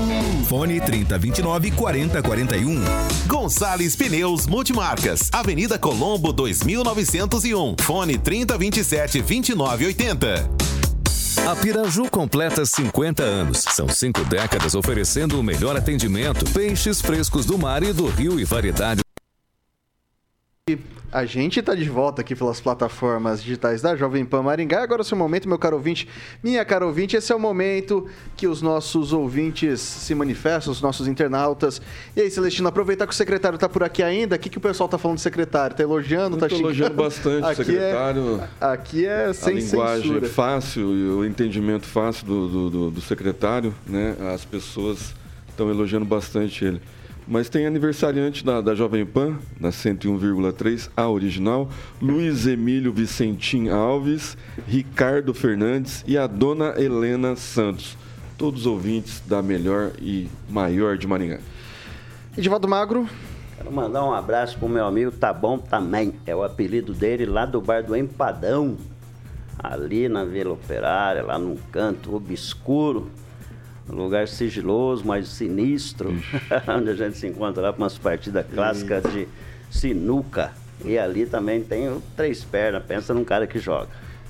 Fone 3029 4041. Gonçalves Pneus Multimarcas. Avenida Colombo 2901. Fone 3027 2980. A Piraju completa 50 anos. São cinco décadas oferecendo o melhor atendimento, peixes frescos do mar e do rio e variedade a gente está de volta aqui pelas plataformas digitais da Jovem Pan Maringá. Agora é o seu momento, meu caro ouvinte, minha caro ouvinte. Esse é o momento que os nossos ouvintes se manifestam, os nossos internautas. E aí, Celestino, aproveitar que o secretário está por aqui ainda. O que, que o pessoal está falando do secretário? Está elogiando? Está xingando? elogiando bastante aqui o secretário. É, aqui é sem a linguagem censura. fácil e o entendimento fácil do, do, do, do secretário, né? As pessoas estão elogiando bastante ele. Mas tem aniversariante da, da Jovem Pan, na 101,3, a original, Luiz Emílio Vicentim Alves, Ricardo Fernandes e a dona Helena Santos. Todos ouvintes da melhor e maior de Maringá. Edivaldo Magro. Quero mandar um abraço pro meu amigo Tá Bom Também. É o apelido dele lá do bar do Empadão. Ali na Vila Operária, lá num canto obscuro um lugar sigiloso, mas sinistro, onde a gente se encontra lá para umas partidas clássicas de sinuca. E ali também tem o três pernas, pensa num cara que joga.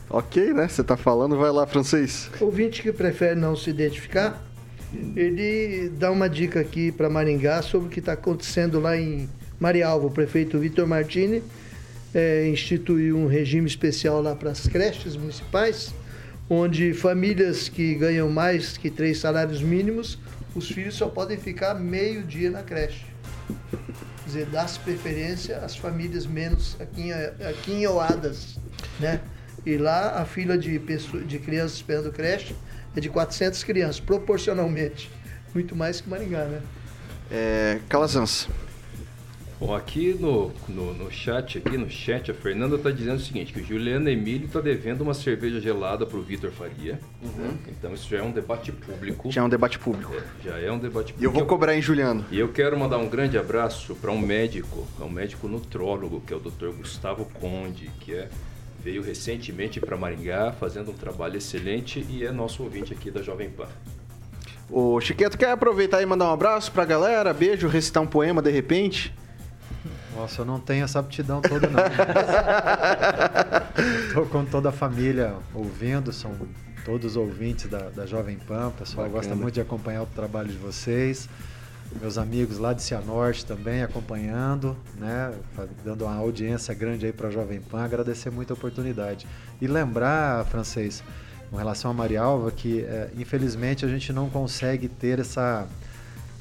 Ok, né? Você tá falando, vai lá, francês. Ouvinte que prefere não se identificar, ele dá uma dica aqui para Maringá sobre o que está acontecendo lá em Marialva. O prefeito Vitor Martini é, instituiu um regime especial lá para as creches municipais onde famílias que ganham mais que três salários mínimos, os filhos só podem ficar meio dia na creche. Quer dizer, dá-se preferência às famílias menos aquinhoadas, né? E lá a fila de, pessoas, de crianças esperando creche é de 400 crianças, proporcionalmente. Muito mais que Maringá, né? É, Calazans. Bom, aqui no, no, no, chat, aqui no chat, a Fernanda está dizendo o seguinte, que o Juliano Emílio está devendo uma cerveja gelada para o Vitor Faria. Uhum. Então isso já é um debate público. Já é um debate público. É, já é um debate público. E eu vou cobrar em Juliano. E eu quero mandar um grande abraço para um médico, um médico nutrólogo, que é o Dr. Gustavo Conde, que é, veio recentemente para Maringá fazendo um trabalho excelente e é nosso ouvinte aqui da Jovem Pan. O Chiqueto quer aproveitar e mandar um abraço para a galera, beijo, recitar um poema de repente? Nossa, eu não tenho essa aptidão toda, não. Estou com toda a família ouvindo, são todos ouvintes da, da Jovem Pan. O pessoal Bacana. gosta muito de acompanhar o trabalho de vocês. Meus amigos lá de Cianorte também acompanhando, né? Dando uma audiência grande aí para a Jovem Pan. Agradecer muito a oportunidade. E lembrar, francês, com relação a Marialva, que é, infelizmente a gente não consegue ter essa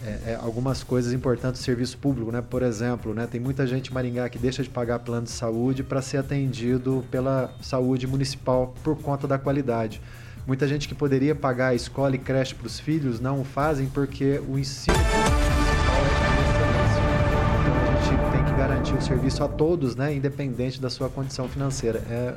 é, é, algumas coisas importantes do serviço público, né? Por exemplo, né, tem muita gente Maringá que deixa de pagar plano de saúde para ser atendido pela saúde municipal por conta da qualidade. Muita gente que poderia pagar escola e creche para os filhos não o fazem porque o ensino garantir o serviço a todos, né, independente da sua condição financeira. É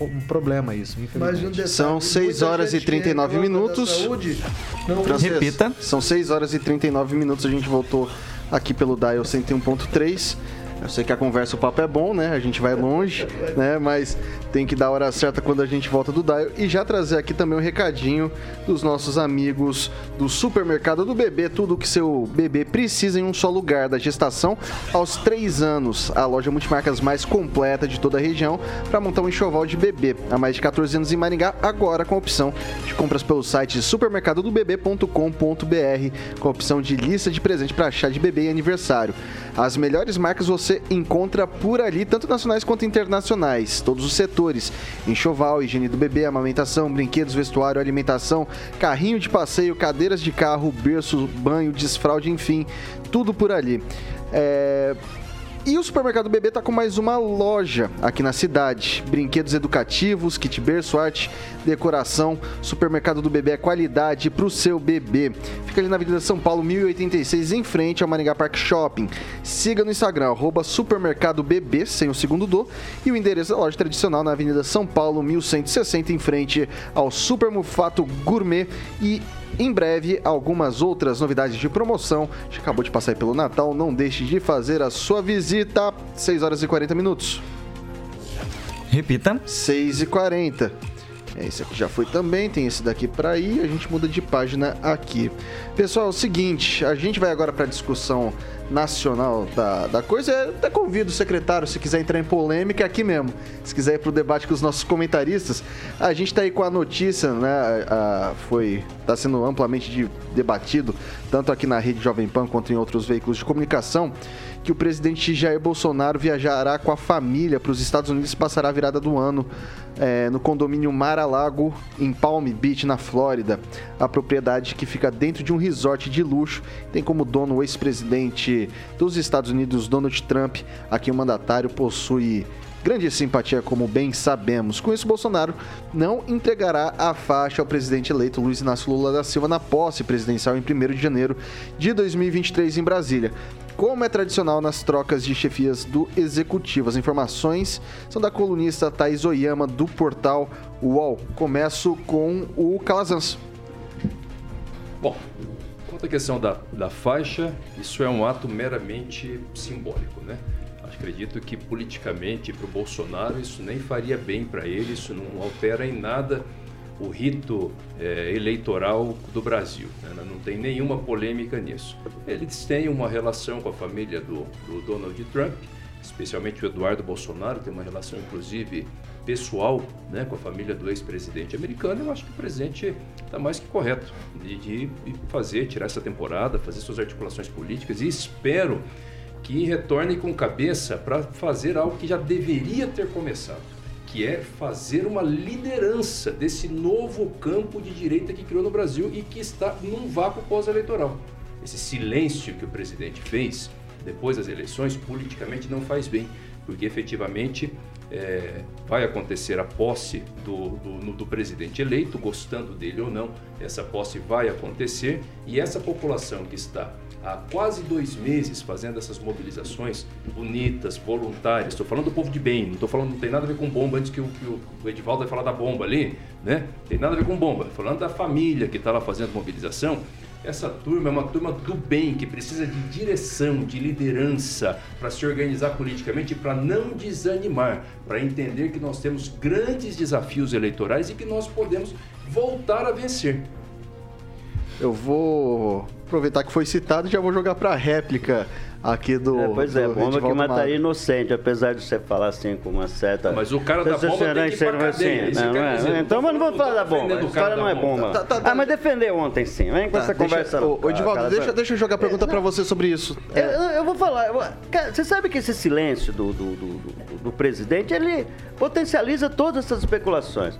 um, um problema isso, infelizmente. Um detalhe, São 6 horas e 39 minutos. Saúde, não... Francês, Repita. São 6 horas e 39 minutos, a gente voltou aqui pelo Dial 101.3. Eu sei que a conversa, o papo é bom, né? A gente vai longe, né? Mas tem que dar a hora certa quando a gente volta do Dial. E já trazer aqui também um recadinho dos nossos amigos do Supermercado do Bebê. Tudo que seu bebê precisa em um só lugar, da gestação aos 3 anos. A loja multimarcas mais completa de toda a região para montar um enxoval de bebê. Há mais de 14 anos em Maringá, agora com a opção de compras pelo site supermercadodobebê.com.br com a opção de lista de presente para chá de bebê e aniversário. As melhores marcas você encontra por ali, tanto nacionais quanto internacionais. Todos os setores: enxoval, higiene do bebê, amamentação, brinquedos, vestuário, alimentação, carrinho de passeio, cadeiras de carro, berço, banho, desfraude, enfim, tudo por ali. É... E o Supermercado Bebê está com mais uma loja aqui na cidade. Brinquedos educativos, kit berço, arte, decoração. Supermercado do Bebê é qualidade para o seu bebê. Fica ali na Avenida São Paulo, 1086, em frente ao Maringá Park Shopping. Siga no Instagram, arroba Supermercado Bebê, sem o segundo do. E o endereço da loja tradicional na Avenida São Paulo, 1160, em frente ao Super Mufato Gourmet. E em breve, algumas outras novidades de promoção. A gente acabou de passar pelo Natal. Não deixe de fazer a sua visita. 6 horas e 40 minutos. Repita. 6 e 40. Esse aqui já foi também, tem esse daqui para ir, a gente muda de página aqui. Pessoal, é o seguinte, a gente vai agora para a discussão nacional da, da coisa. Eu até convido o secretário, se quiser entrar em polêmica, é aqui mesmo. Se quiser ir para o debate com os nossos comentaristas, a gente está aí com a notícia, né? A, foi está sendo amplamente de, debatido, tanto aqui na rede Jovem Pan quanto em outros veículos de comunicação, que o presidente Jair Bolsonaro viajará com a família para os Estados Unidos e passará a virada do ano é, no condomínio Mar-a-Lago, em Palm Beach, na Flórida. A propriedade que fica dentro de um resort de luxo tem como dono o ex-presidente dos Estados Unidos, Donald Trump, a quem o mandatário possui grande simpatia, como bem sabemos. Com isso, Bolsonaro não entregará a faixa ao presidente eleito Luiz Inácio Lula da Silva na posse presidencial em 1 de janeiro de 2023 em Brasília como é tradicional nas trocas de chefias do executivo. As informações são da colunista Thais Oyama do portal UOL. Começo com o Calazans. Bom, quanto à questão da, da faixa, isso é um ato meramente simbólico, né? Acredito que politicamente para o Bolsonaro isso nem faria bem para ele, isso não altera em nada o rito é, eleitoral do Brasil. Né? Não tem nenhuma polêmica nisso. Eles têm uma relação com a família do, do Donald Trump, especialmente o Eduardo Bolsonaro, tem uma relação inclusive pessoal né, com a família do ex-presidente americano. Eu acho que o presidente está mais que correto de, de fazer, tirar essa temporada, fazer suas articulações políticas e espero que retorne com cabeça para fazer algo que já deveria ter começado que é fazer uma liderança desse novo campo de direita que criou no Brasil e que está num vácuo pós-eleitoral. Esse silêncio que o presidente fez depois das eleições, politicamente não faz bem, porque efetivamente é, vai acontecer a posse do, do, do, presidente eleito, gostando dele ou não, essa posse vai acontecer e essa população que está há quase dois meses fazendo essas mobilizações bonitas, voluntárias. Estou falando do povo de bem, não estou falando, não tem nada a ver com bomba antes que o, que o Edivaldo vai falar da bomba ali, né? Tem nada a ver com bomba. Falando da família que está lá fazendo mobilização, essa turma é uma turma do bem que precisa de direção, de liderança para se organizar politicamente, para não desanimar, para entender que nós temos grandes desafios eleitorais e que nós podemos voltar a vencer. Eu vou aproveitar que foi citado e já vou jogar para réplica aqui do. É, pois é, do bomba que mataria inocente, apesar de você falar assim com uma certa. Mas o cara da bomba tem que ir pra cadeia, assim, não, não é? Dizer, então, mas não vamos falar da bomba. A história não é bomba. Tá, tá, tá, ah, mas defendeu ontem sim. Vem com tá, essa deixa, conversa. Ô, ô Edivaldo, deixa, deixa eu jogar a pergunta é, para você sobre isso. É. Eu, eu, vou falar. Eu, cara, você sabe que esse silêncio do, do, do, do, do presidente ele potencializa todas essas especulações.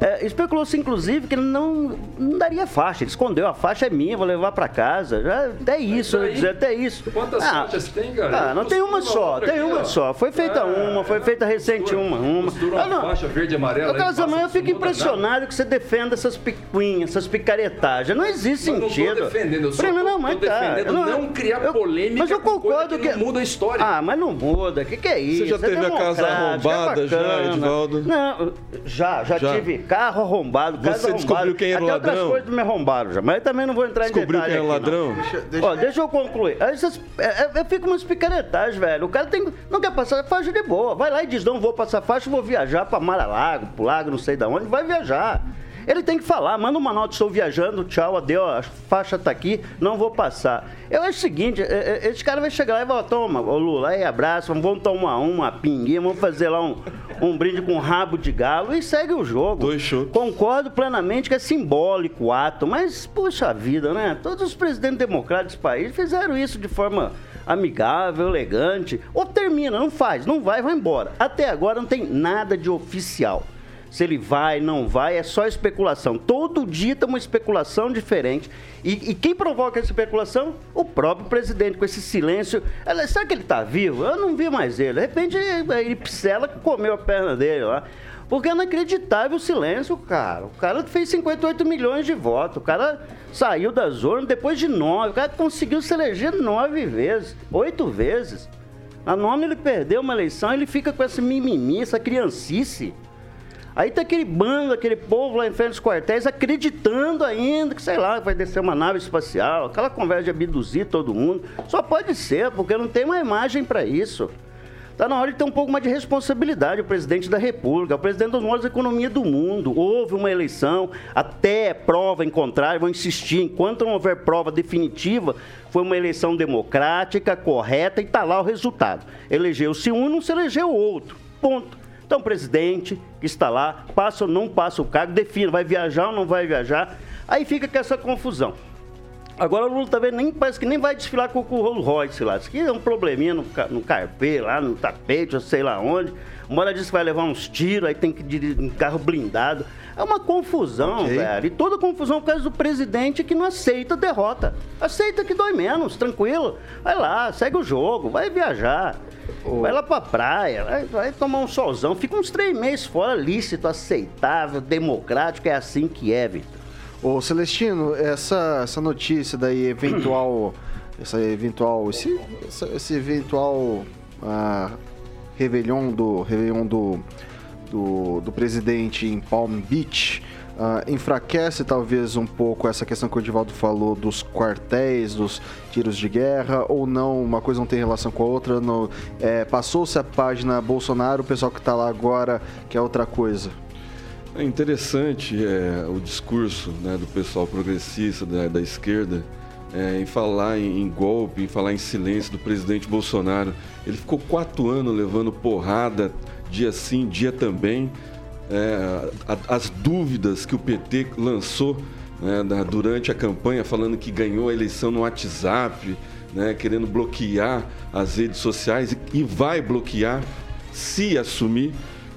É, Especulou-se, inclusive, que ele não, não daria faixa. Ele escondeu, a faixa é minha, vou levar pra casa. Já, até isso, eu ia dizer, até isso. Quantas Ah, faixas tem, cara? Ah, não tem uma só, tem aqui, uma ó. só. Foi feita Ah, uma, foi feita recente costura- uma, uma. costura uma Ah, não. faixa verde e amarela Eu, aí, passa, eu não fico impressionado que você defenda essas picuinhas, essas picaretagens. Não existe Mas não tô sentido. defendendo, eu só Primeiro, tô- não, mas tô tá. defendendo Eu não criar polêmica Mas eu concordo que não muda a história. Ah, mas não muda. O que, que é isso? já É teve a casa é arrombada já. Edivaldo? Não, já, Já. tive carro arrombado, casa Você descobriu quem era o Até outras ladrão? coisas me arrombaram já, mas eu também não vou entrar Descobriu em detalhe quem era o ladrão? Deixa- deixa- Ó, deixa eu concluir. Aí Essas, é, é, eu fico umas picaretagens, velho. O cara tem, não quer passar faixa de boa. Vai lá e diz, não vou passar faixa, vou viajar pra Mar-a-Lago, pro lago, não sei da onde. Vai viajar. Ele tem que falar, manda uma nota, estou viajando, tchau, adeus, a faixa tá aqui, não vou passar. Eu acho o seguinte, é, é, esse cara vai chegar lá e vai, toma, ô Lula, aí abraço, vamos tomar uma pinguinha, vamos fazer lá um, um brinde com rabo de galo e segue o jogo. Dois chopes. Concordo plenamente que é simbólico o ato, mas, puxa vida, né? Todos os presidentes democráticos do país fizeram isso de forma amigável, elegante. Ou termina, não faz, não vai, vai embora. Até agora não tem nada de oficial. Se ele vai, não vai, é só especulação. Todo dia tem uma especulação diferente. E, e quem provoca essa especulação? O próprio presidente, com esse silêncio. Ela- Será que ele está vivo? Eu não vi mais ele. De repente, ele psela que comeu a perna dele lá. Porque é inacreditável o silêncio, cara. O cara fez 58 milhões de votos. O cara saiu da zona depois de nove. O cara conseguiu se eleger nove vezes, oito vezes. Na nona ele perdeu uma eleição, ele fica com essa mimimi, essa criancice. Aí tá aquele bando, aquele povo lá em frente dos quartéis acreditando ainda que, sei lá, vai descer uma nave espacial, aquela conversa de abduzir todo mundo. Só pode ser, porque não tem uma imagem para isso. Tá na hora de ter um pouco mais de responsabilidade o presidente da República, o presidente das maiores economias do mundo. Houve uma eleição, até prova em contrário, vou insistir, enquanto não houver prova definitiva, foi uma eleição democrática, correta e tá lá o resultado. Elegeu-se um, não se elegeu outro. Ponto. Então, o presidente que está lá, passa ou não passa o cargo, define, vai viajar ou não vai viajar. Aí fica com essa confusão. Agora o Lula também nem parece que nem vai desfilar com, o Rolls Royce lá. Isso aqui é um probleminha no, no carpê, lá no tapete, eu sei lá onde. Uma hora diz que vai levar uns tiros, aí tem que dirigir um carro blindado. É uma confusão, Ok. velho. E toda confusão por causa do presidente que não aceita a derrota. Aceita que dói menos, tranquilo. Vai lá, segue o jogo, vai viajar. Vai lá pra praia, vai, vai tomar um solzão. Fica uns três meses fora, lícito, aceitável, democrático. É assim que é, Vitor. Ô Celestino, essa, essa notícia daí, eventual. essa eventual. Esse, esse eventual. Ah, Réveillon do. Réveillon do, do, do presidente em Palm Beach. Ah, enfraquece talvez um pouco essa questão que o Edivaldo falou dos quartéis, dos tiros de guerra, ou não, uma coisa não tem relação com a outra. é, Passou-se a página Bolsonaro, o pessoal que está lá agora quer outra coisa. É interessante é, o discurso né, do pessoal progressista da, da esquerda é, em falar em, em golpe, em falar em silêncio do presidente Bolsonaro. Ele ficou quatro anos levando porrada, dia sim, dia também. É, a- as dúvidas que o PT lançou né, da- durante a campanha, falando que ganhou a eleição no WhatsApp, né, querendo bloquear as redes sociais e, e vai bloquear se assumir.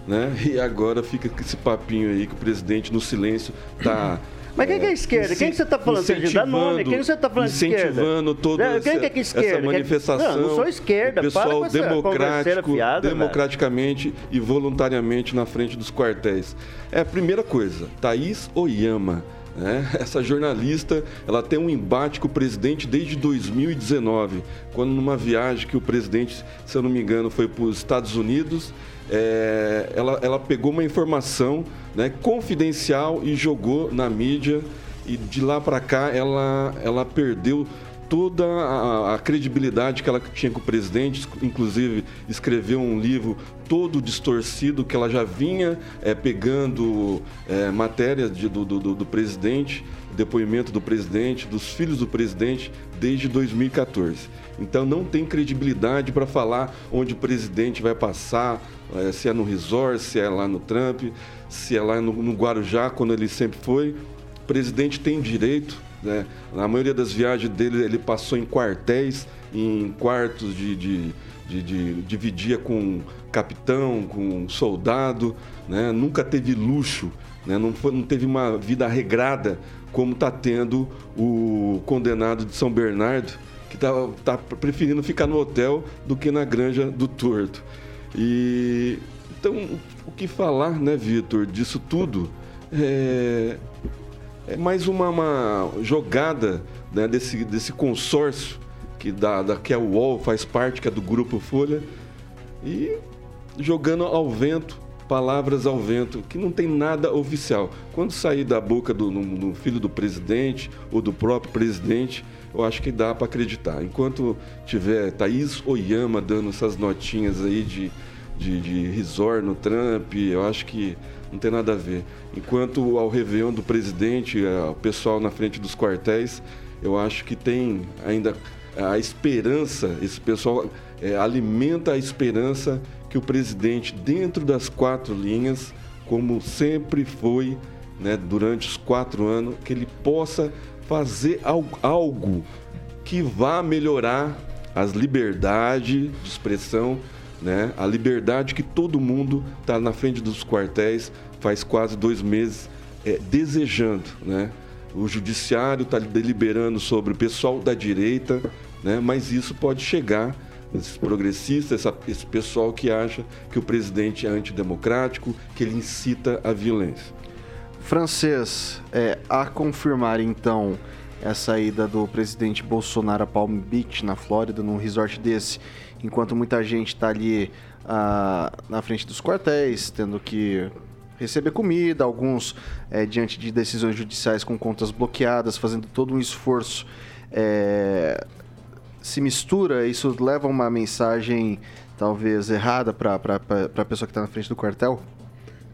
Né? E agora fica esse papinho aí que o presidente no silêncio tá. Mas quem que é esquerda? Quem que você tá falando, Serginho? Dá nome. Quem que você tá falando de esquerda? Incentivando toda essa, quem que é que é esquerda? essa manifestação. Não, não sou esquerda. O Para pessoal democrático, fiada, velho. democraticamente e voluntariamente na frente dos quartéis. É a primeira coisa. Thaís Oyama. né? Essa jornalista, ela tem um embate com o presidente desde 2019, quando numa viagem que o presidente, se eu não me engano, foi para os Estados Unidos, é, ela, ela pegou uma informação né, confidencial e jogou na mídia. E de lá para cá ela, ela perdeu toda a, a credibilidade que ela tinha com o presidente, inclusive escreveu um livro todo distorcido que ela já vinha é, pegando é, matérias do, do- do presidente, depoimento do presidente, dos filhos do presidente desde 2014. Então não tem credibilidade para falar onde o presidente vai passar, é, se é no resort, se é lá no Trump, se é lá no, no Guarujá, quando ele sempre foi. O presidente tem direito, né? Na maioria das viagens dele, ele passou em quartéis, em quartos de, de, de, de dividia com capitão, com soldado, né? nunca teve luxo, né? não, foi, não teve uma vida regrada como está tendo o condenado de São Bernardo, que está tá preferindo ficar no hotel do que na granja do torto. E então o que falar, né, Vitor, disso tudo é, é mais uma, uma jogada né, desse, desse consórcio que, da, da, que a UOL faz parte, que é do Grupo Folha, e jogando ao vento, palavras ao vento, que não tem nada oficial. Quando sair da boca do, no filho do presidente ou do próprio presidente, eu acho que dá para acreditar. Enquanto tiver Thaís Oyama dando essas notinhas aí de, de, de risor no Trump, eu acho que não tem nada a ver. Enquanto ao Réveillon do presidente, é, o pessoal na frente dos quartéis, eu acho que tem ainda a esperança, esse pessoal é, alimenta a esperança que o presidente, dentro das quatro linhas, como sempre foi né, durante os quatro anos, que ele possa fazer algo que vá melhorar as liberdades de expressão, né? a liberdade que todo mundo está na frente dos quartéis faz quase dois meses é, desejando. Né? O judiciário está deliberando sobre o pessoal da direita, né? mas isso pode chegar esses progressistas, essa, esse pessoal que acha que o presidente é antidemocrático, que ele incita a violência. Francês, é, a confirmar então essa ida do presidente Bolsonaro a Palm Beach, na Flórida, num resort desse, enquanto muita gente está ali ah, na frente dos quartéis, tendo que receber comida, alguns é, diante de decisões judiciais com contas bloqueadas, fazendo todo um esforço. É, se mistura, isso leva uma mensagem talvez errada para a pessoa que está na frente do quartel?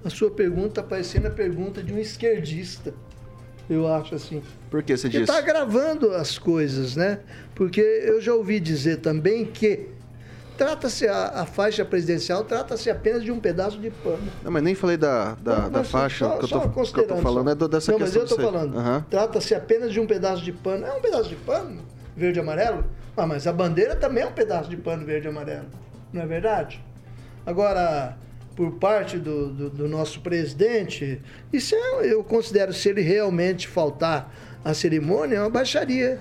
A sua pergunta está parecendo a pergunta de um esquerdista. Eu acho assim. Por que você disse? está gravando as coisas, né? Porque eu já ouvi dizer também que trata-se a, a, faixa presidencial trata-se apenas de um pedaço de pano. Não, mas nem falei da, da, não, da faixa. Só, que eu tô, que eu tô falando é do, dessa não, questão. Mas eu estou falando. Uhum. Trata-se apenas de um pedaço de pano. É um pedaço de pano, verde e amarelo. Ah, mas a bandeira também é um pedaço de pano verde e amarelo. Não é verdade? Agora, por parte do, do, do nosso presidente, isso é, eu considero, se ele realmente faltar à cerimônia, é uma baixaria.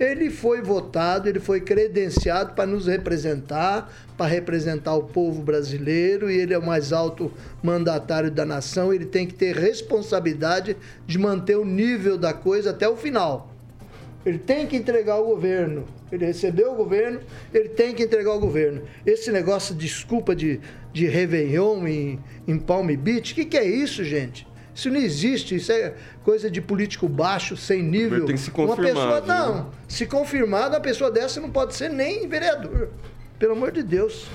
Ele foi votado, ele foi credenciado para nos representar, para representar o povo brasileiro, e ele é o mais alto mandatário da nação, ele tem que ter responsabilidade de manter o nível da coisa até o final. Ele tem que entregar o governo. Ele recebeu o governo, ele tem que entregar o governo. Esse negócio de desculpa de, de Réveillon em, em Palm Beach, o que, que é isso, gente? Isso não existe, isso é coisa de político baixo, sem nível. Tem que se confirmar. Uma pessoa, não, se confirmada, uma pessoa dessa não pode ser nem vereador. Pelo amor de Deus.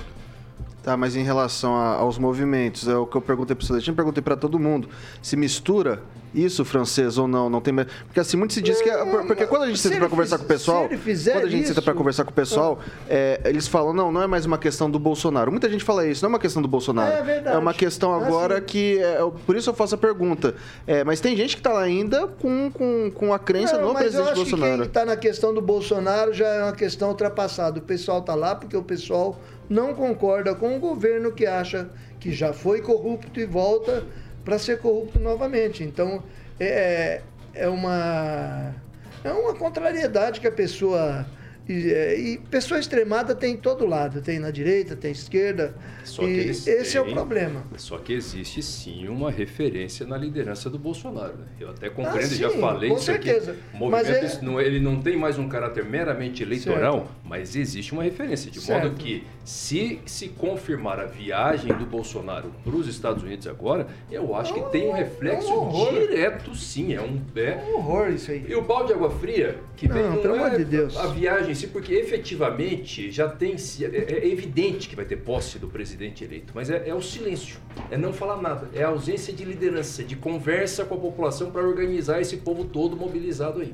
Tá, mas em relação a, aos movimentos, é o que eu perguntei para o Celestino, perguntei para todo mundo. Se mistura isso francês ou não, não tem porque assim muito se diz que é, porque quando a gente senta para conversar com o pessoal, quando a gente senta para conversar com o pessoal, é, eles falam não, não é mais uma questão do Bolsonaro. Muita gente fala isso, não é uma questão do Bolsonaro. É, verdade. é uma questão agora é assim. que é, por isso eu faço a pergunta. É, mas tem gente que está lá ainda com, com, com a crença não, no presidente Bolsonaro. Que quem está na questão do Bolsonaro já é uma questão ultrapassada. O pessoal está lá porque o pessoal não concorda com o governo que acha que já foi corrupto e volta para ser corrupto novamente. Então, é, é, uma, é uma contrariedade que a pessoa e, é, e, pessoa extremada tem em todo lado, tem na direita, tem na esquerda. Só que esse têm, é o problema. Só que existe sim uma referência na liderança do Bolsonaro. Né? Eu até compreendo, ah, sim, já falei com isso certeza. aqui. O movimento é... não, ele não tem mais um caráter meramente eleitoral, certo. mas existe uma referência. De certo. modo que, se se confirmar a viagem do Bolsonaro para os Estados Unidos agora, eu acho que tem um reflexo um direto, sim. É um, é... um horror isso aí. E o balde de água fria, que não, vem, pelo amor é de Deus. a viagem si, porque efetivamente já tem. É, é, evidente que vai ter posse do presidente eleito, mas é, é, o silêncio, é não falar nada, é a ausência de liderança, de conversa com a população para organizar esse povo todo mobilizado aí.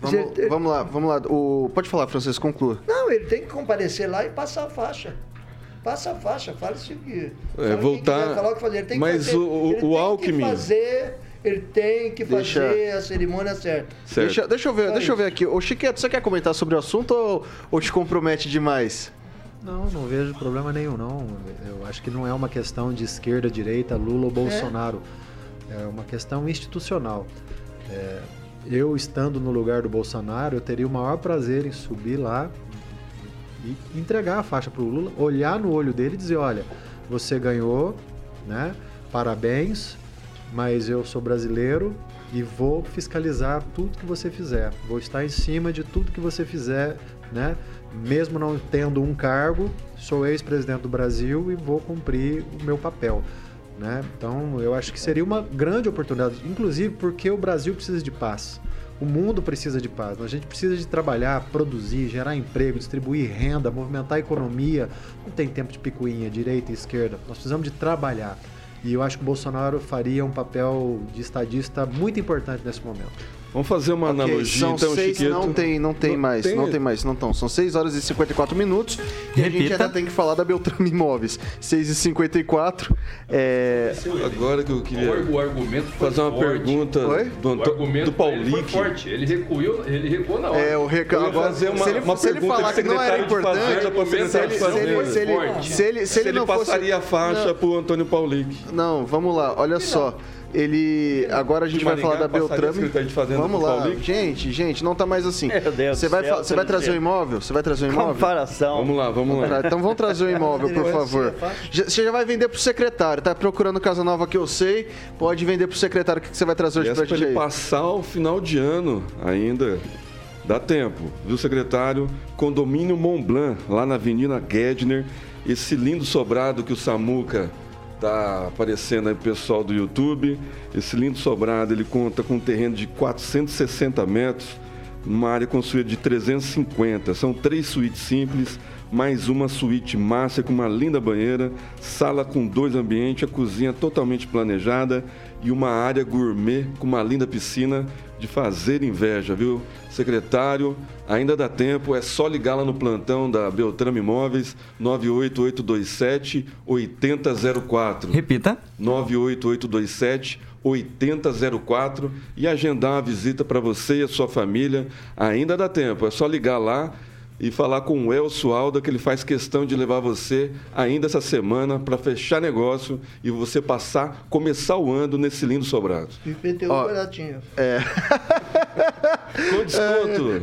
Vamos, vamos lá, vamos lá. O, pode falar, Francisco, conclua. Não, ele tem que comparecer lá e passar a faixa passa a faixa, fala isso que. É, voltar. Falar o que fazer. Ele tem que mas fazer, o, o, o Alckmin. fazer ele tem que fazer deixa... a cerimônia certa. certo. Deixa, deixa, eu ver, deixa eu ver aqui. O Chiqueto, você quer comentar sobre o assunto ou, ou te compromete demais? Não, não vejo problema nenhum, não. Eu acho que não é uma questão de esquerda, direita, Lula ou Bolsonaro. É, é uma questão institucional. É, eu estando no lugar do Bolsonaro, eu teria o maior prazer em subir lá e entregar a faixa para o Lula, olhar no olho dele e dizer, olha, você ganhou, né? Parabéns, mas eu sou brasileiro e vou fiscalizar tudo que você fizer. Vou estar em cima de tudo que você fizer, né? Mesmo não tendo um cargo, sou ex-presidente do Brasil e vou cumprir o meu papel. Né? Então, eu acho que seria uma grande oportunidade, inclusive porque o Brasil precisa de paz. O mundo precisa de paz. A gente precisa de trabalhar, produzir, gerar emprego, distribuir renda, movimentar a economia. Não tem tempo de picuinha, direita e esquerda. Nós precisamos de trabalhar. E eu acho que o Bolsonaro faria um papel de estadista muito importante nesse momento. Vamos fazer uma okay, analogia, são então, seis, Chiqueto. Não tem, não tem não mais, tem... não tem mais, não estão. São 6 horas e 54 minutos e Repita. a gente ainda tem que falar da Beltrame Imóveis. 6 e 54 é... Agora que eu queria o argumento fazer uma forte. pergunta Oi? do, Anto... do Paulique. Forte, ele recuou, ele recuou na hora. É, o rec... agora fazer uma, se ele, uma se ele falar que não era importante, se ele, se ele, se ele, se ele, se ele não passaria fosse... a faixa para o Antônio Paulique. Não, vamos lá, olha só ele agora a gente vai falar da Beltrame. Vamos lá, gente, gente, não tá mais assim. Você vai, você vai trazer o imóvel? Você vai trazer o imóvel? Comparação. Vamos lá, vamos lá. Então vamos trazer o imóvel, por favor. Você já vai vender pro secretário, tá procurando casa nova que eu sei, pode vender pro secretário o que você vai trazer hoje pra gente aí. passar o final de ano ainda. Dá tempo, viu, secretário? Condomínio Mont Blanc, lá na Avenida Gedner. Esse lindo sobrado que o Samuca Tá aparecendo aí o pessoal do YouTube. Esse lindo sobrado, ele conta com um terreno de 460 metros, uma área construída de 350. São três suítes simples, mais uma suíte master com uma linda banheira, sala com dois ambientes, a cozinha totalmente planejada e uma área gourmet com uma linda piscina de fazer inveja, viu? Secretário, ainda dá tempo, é só ligar lá no plantão da Beltrame Imóveis, 98827 8004. Repita. 98827 8004 e agendar uma visita para você e a sua família. Ainda dá tempo, é só ligar lá e falar com o Elcio Alda que ele faz questão de levar você ainda essa semana para fechar negócio e você passar, começar o ano nesse lindo sobrado. IPTU Ó, baratinho. É. com desconto. É,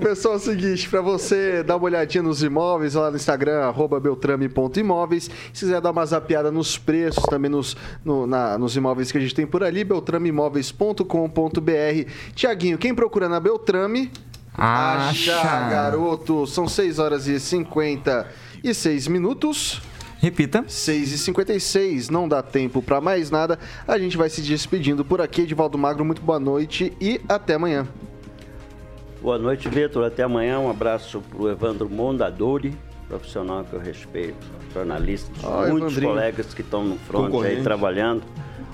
pessoal, é o seguinte, para você dar uma olhadinha nos imóveis lá no Instagram, arroba beltrame.imóveis. Se quiser dar uma zapiada nos preços, também nos, no, na, nos imóveis que a gente tem por ali, beltrameimóveis.com.br. Tiaguinho, quem procura na Beltrame Acha. Acha, garoto. São 6 horas e 56 minutos. Repita. 6 e 56 não dá tempo para mais nada. A gente vai se despedindo por aqui. Edivaldo Magro, muito boa noite e até amanhã. Boa noite, Vitor. Até amanhã. Um abraço pro Evandro Mondadori, profissional que eu respeito, jornalista, oh, muitos Evandrinho. colegas que estão no front aí trabalhando.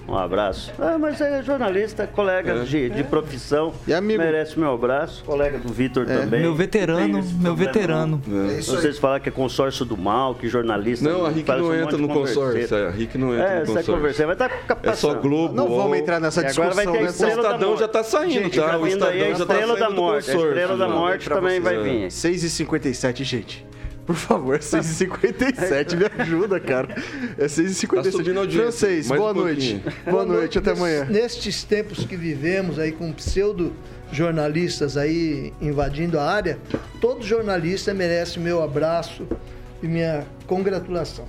Um abraço. Ah, mas é jornalista, colega é. De, de profissão. E amigo. Merece meu abraço. Colega do Vitor é. também. Meu veterano, meu veterano. É. Não sei se falar que é consórcio do mal, que jornalista. Não, a RIC não um entra no consórcio. É, a RIC não entra é, no consórcio. Conversar, vai estar é só Globo. Não vamos entrar nessa discussão. Agora vai ter né? O Estadão já está saindo, gente, tá? O Estadão já está saindo da morte. A Estrela da Morte também vai vir. 6h57, gente. Por favor, 6h57, me ajuda, cara. É 6h57. Tá subindo audiência. Francês, boa um noite. Boa noite, até amanhã. Nestes tempos que vivemos aí com pseudo jornalistas aí invadindo a área, todo jornalista merece meu abraço e minha congratulação.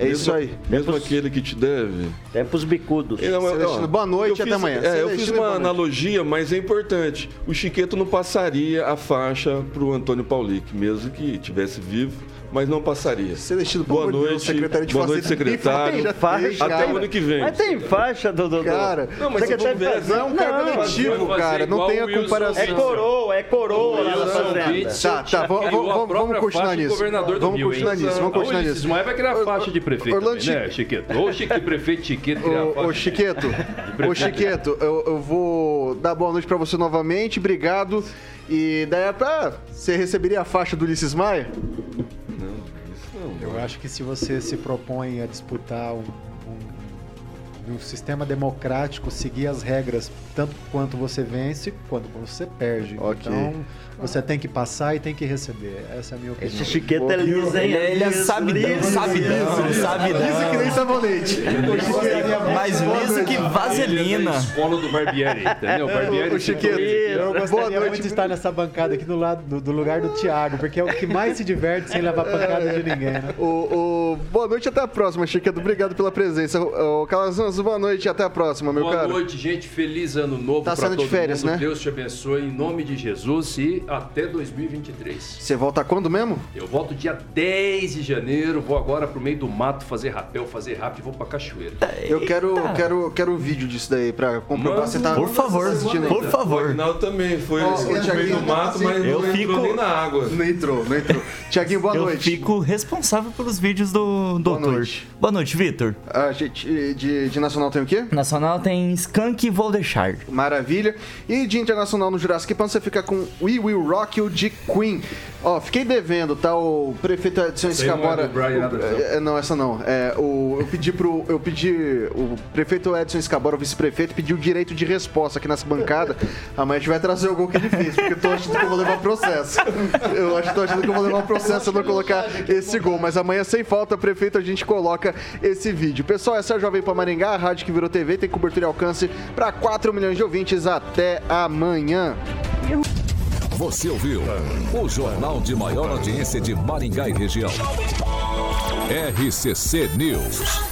É mesmo, isso aí. Mesmo Tempos, aquele que te deve. Tempos bicudos. Eu, eu, eu, boa noite até amanhã. É, eu fiz uma analogia, mas é importante. O Chiqueto não passaria a faixa para o Antônio Paulic, mesmo que tivesse vivo mas não passaria. Celestino, boa noite, secretário de boa noite, secretário. Faixa, Até o ano que vem. Mas tem faixa do... do, cara, não, mas secretário de fazenda é um cargo eletivo, cara. Não tem a comparação. É coroa, é coroa lá na fazenda. Tá, tá, vamos continuar nisso. Vamos continuar nisso, vamos continuar nisso. Ismael vai criar faixa de prefeito Orlando também, né, Chiqueto? Ou Chiqueto, prefeito Chiqueto criar faixa. Ô, Chiqueto, ô, Chiqueto, eu vou dar boa noite pra você novamente, obrigado. E daí, ah, você receberia a faixa do Ulisses Maia? Acho que se você se propõe a disputar um, no sistema democrático, seguir as regras tanto quanto você vence, quanto você perde. Ok. Então, você tem que passar e tem que receber. Essa é a minha opinião. Esse chiqueta é liso, hein? Ele, ele é liso, sabidão, liso, sabidão, Isso que sabidão. nem sabonete. Mais liso que é vaselina. escola do Barbieri, entendeu? O Barbieri O Chiqueto. Eu Boa gostaria noite. muito de estar nessa bancada aqui do lado do, do lugar do Thiago, porque é o que mais se diverte sem levar pancada de ninguém, né? O, o- boa noite até a próxima, Chiqueto. Obrigado pela presença. O, o Boa noite e até a próxima, meu Boa caro. noite, gente. Feliz ano novo Tá pra saindo de todo férias, mundo. né? Deus te abençoe em nome de Jesus e até 2023. Você volta quando mesmo? Eu volto dia 10 de janeiro, vou agora pro meio do mato fazer rapel, fazer rápido e vou pra cachoeira. Eu quero, quero, quero um vídeo disso daí pra comprovar se tá. Por favor, assistindo por. O favor. Agnaldo também foi Ó, foi o no Thiaguinho meio do mato, tá mas assim. Eu não fico- entrou nem na água. Não entrou, não entrou. Tiaguinho, boa Eu noite. fico responsável pelos vídeos do doutor. noite. Boa noite, Vitor. A gente, de, de nacional tem o quê? Nacional tem Skunk e Voldechard. Maravilha. E de internacional no Jurassic Pan você fica com We Will Rock You de Queen. Ó, fiquei devendo, tá? O prefeito Edson Essa aí não é Escabora. Brian o- é, não, essa não. É, o, eu pedi pro. Eu pedi. O prefeito Edson Escabora, o vice-prefeito, pediu direito de resposta aqui nessa bancada. Amanhã a gente vai trazer o gol que ele fez, porque eu tô achando que eu vou levar processo. Eu acho que tô achando que eu vou levar processo se eu não colocar esse gol. Mas amanhã, sem falta, prefeito, a gente coloca esse vídeo. Pessoal, essa é a Jovem Pan Maringá, a rádio que virou TV, tem cobertura e alcance para 4 milhões de ouvintes. Até amanhã. Você ouviu o jornal de maior audiência de Maringá e região. RCC News.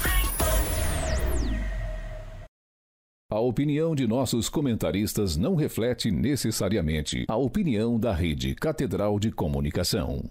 A opinião de nossos comentaristas não reflete necessariamente a opinião da Rede Catedral de Comunicação.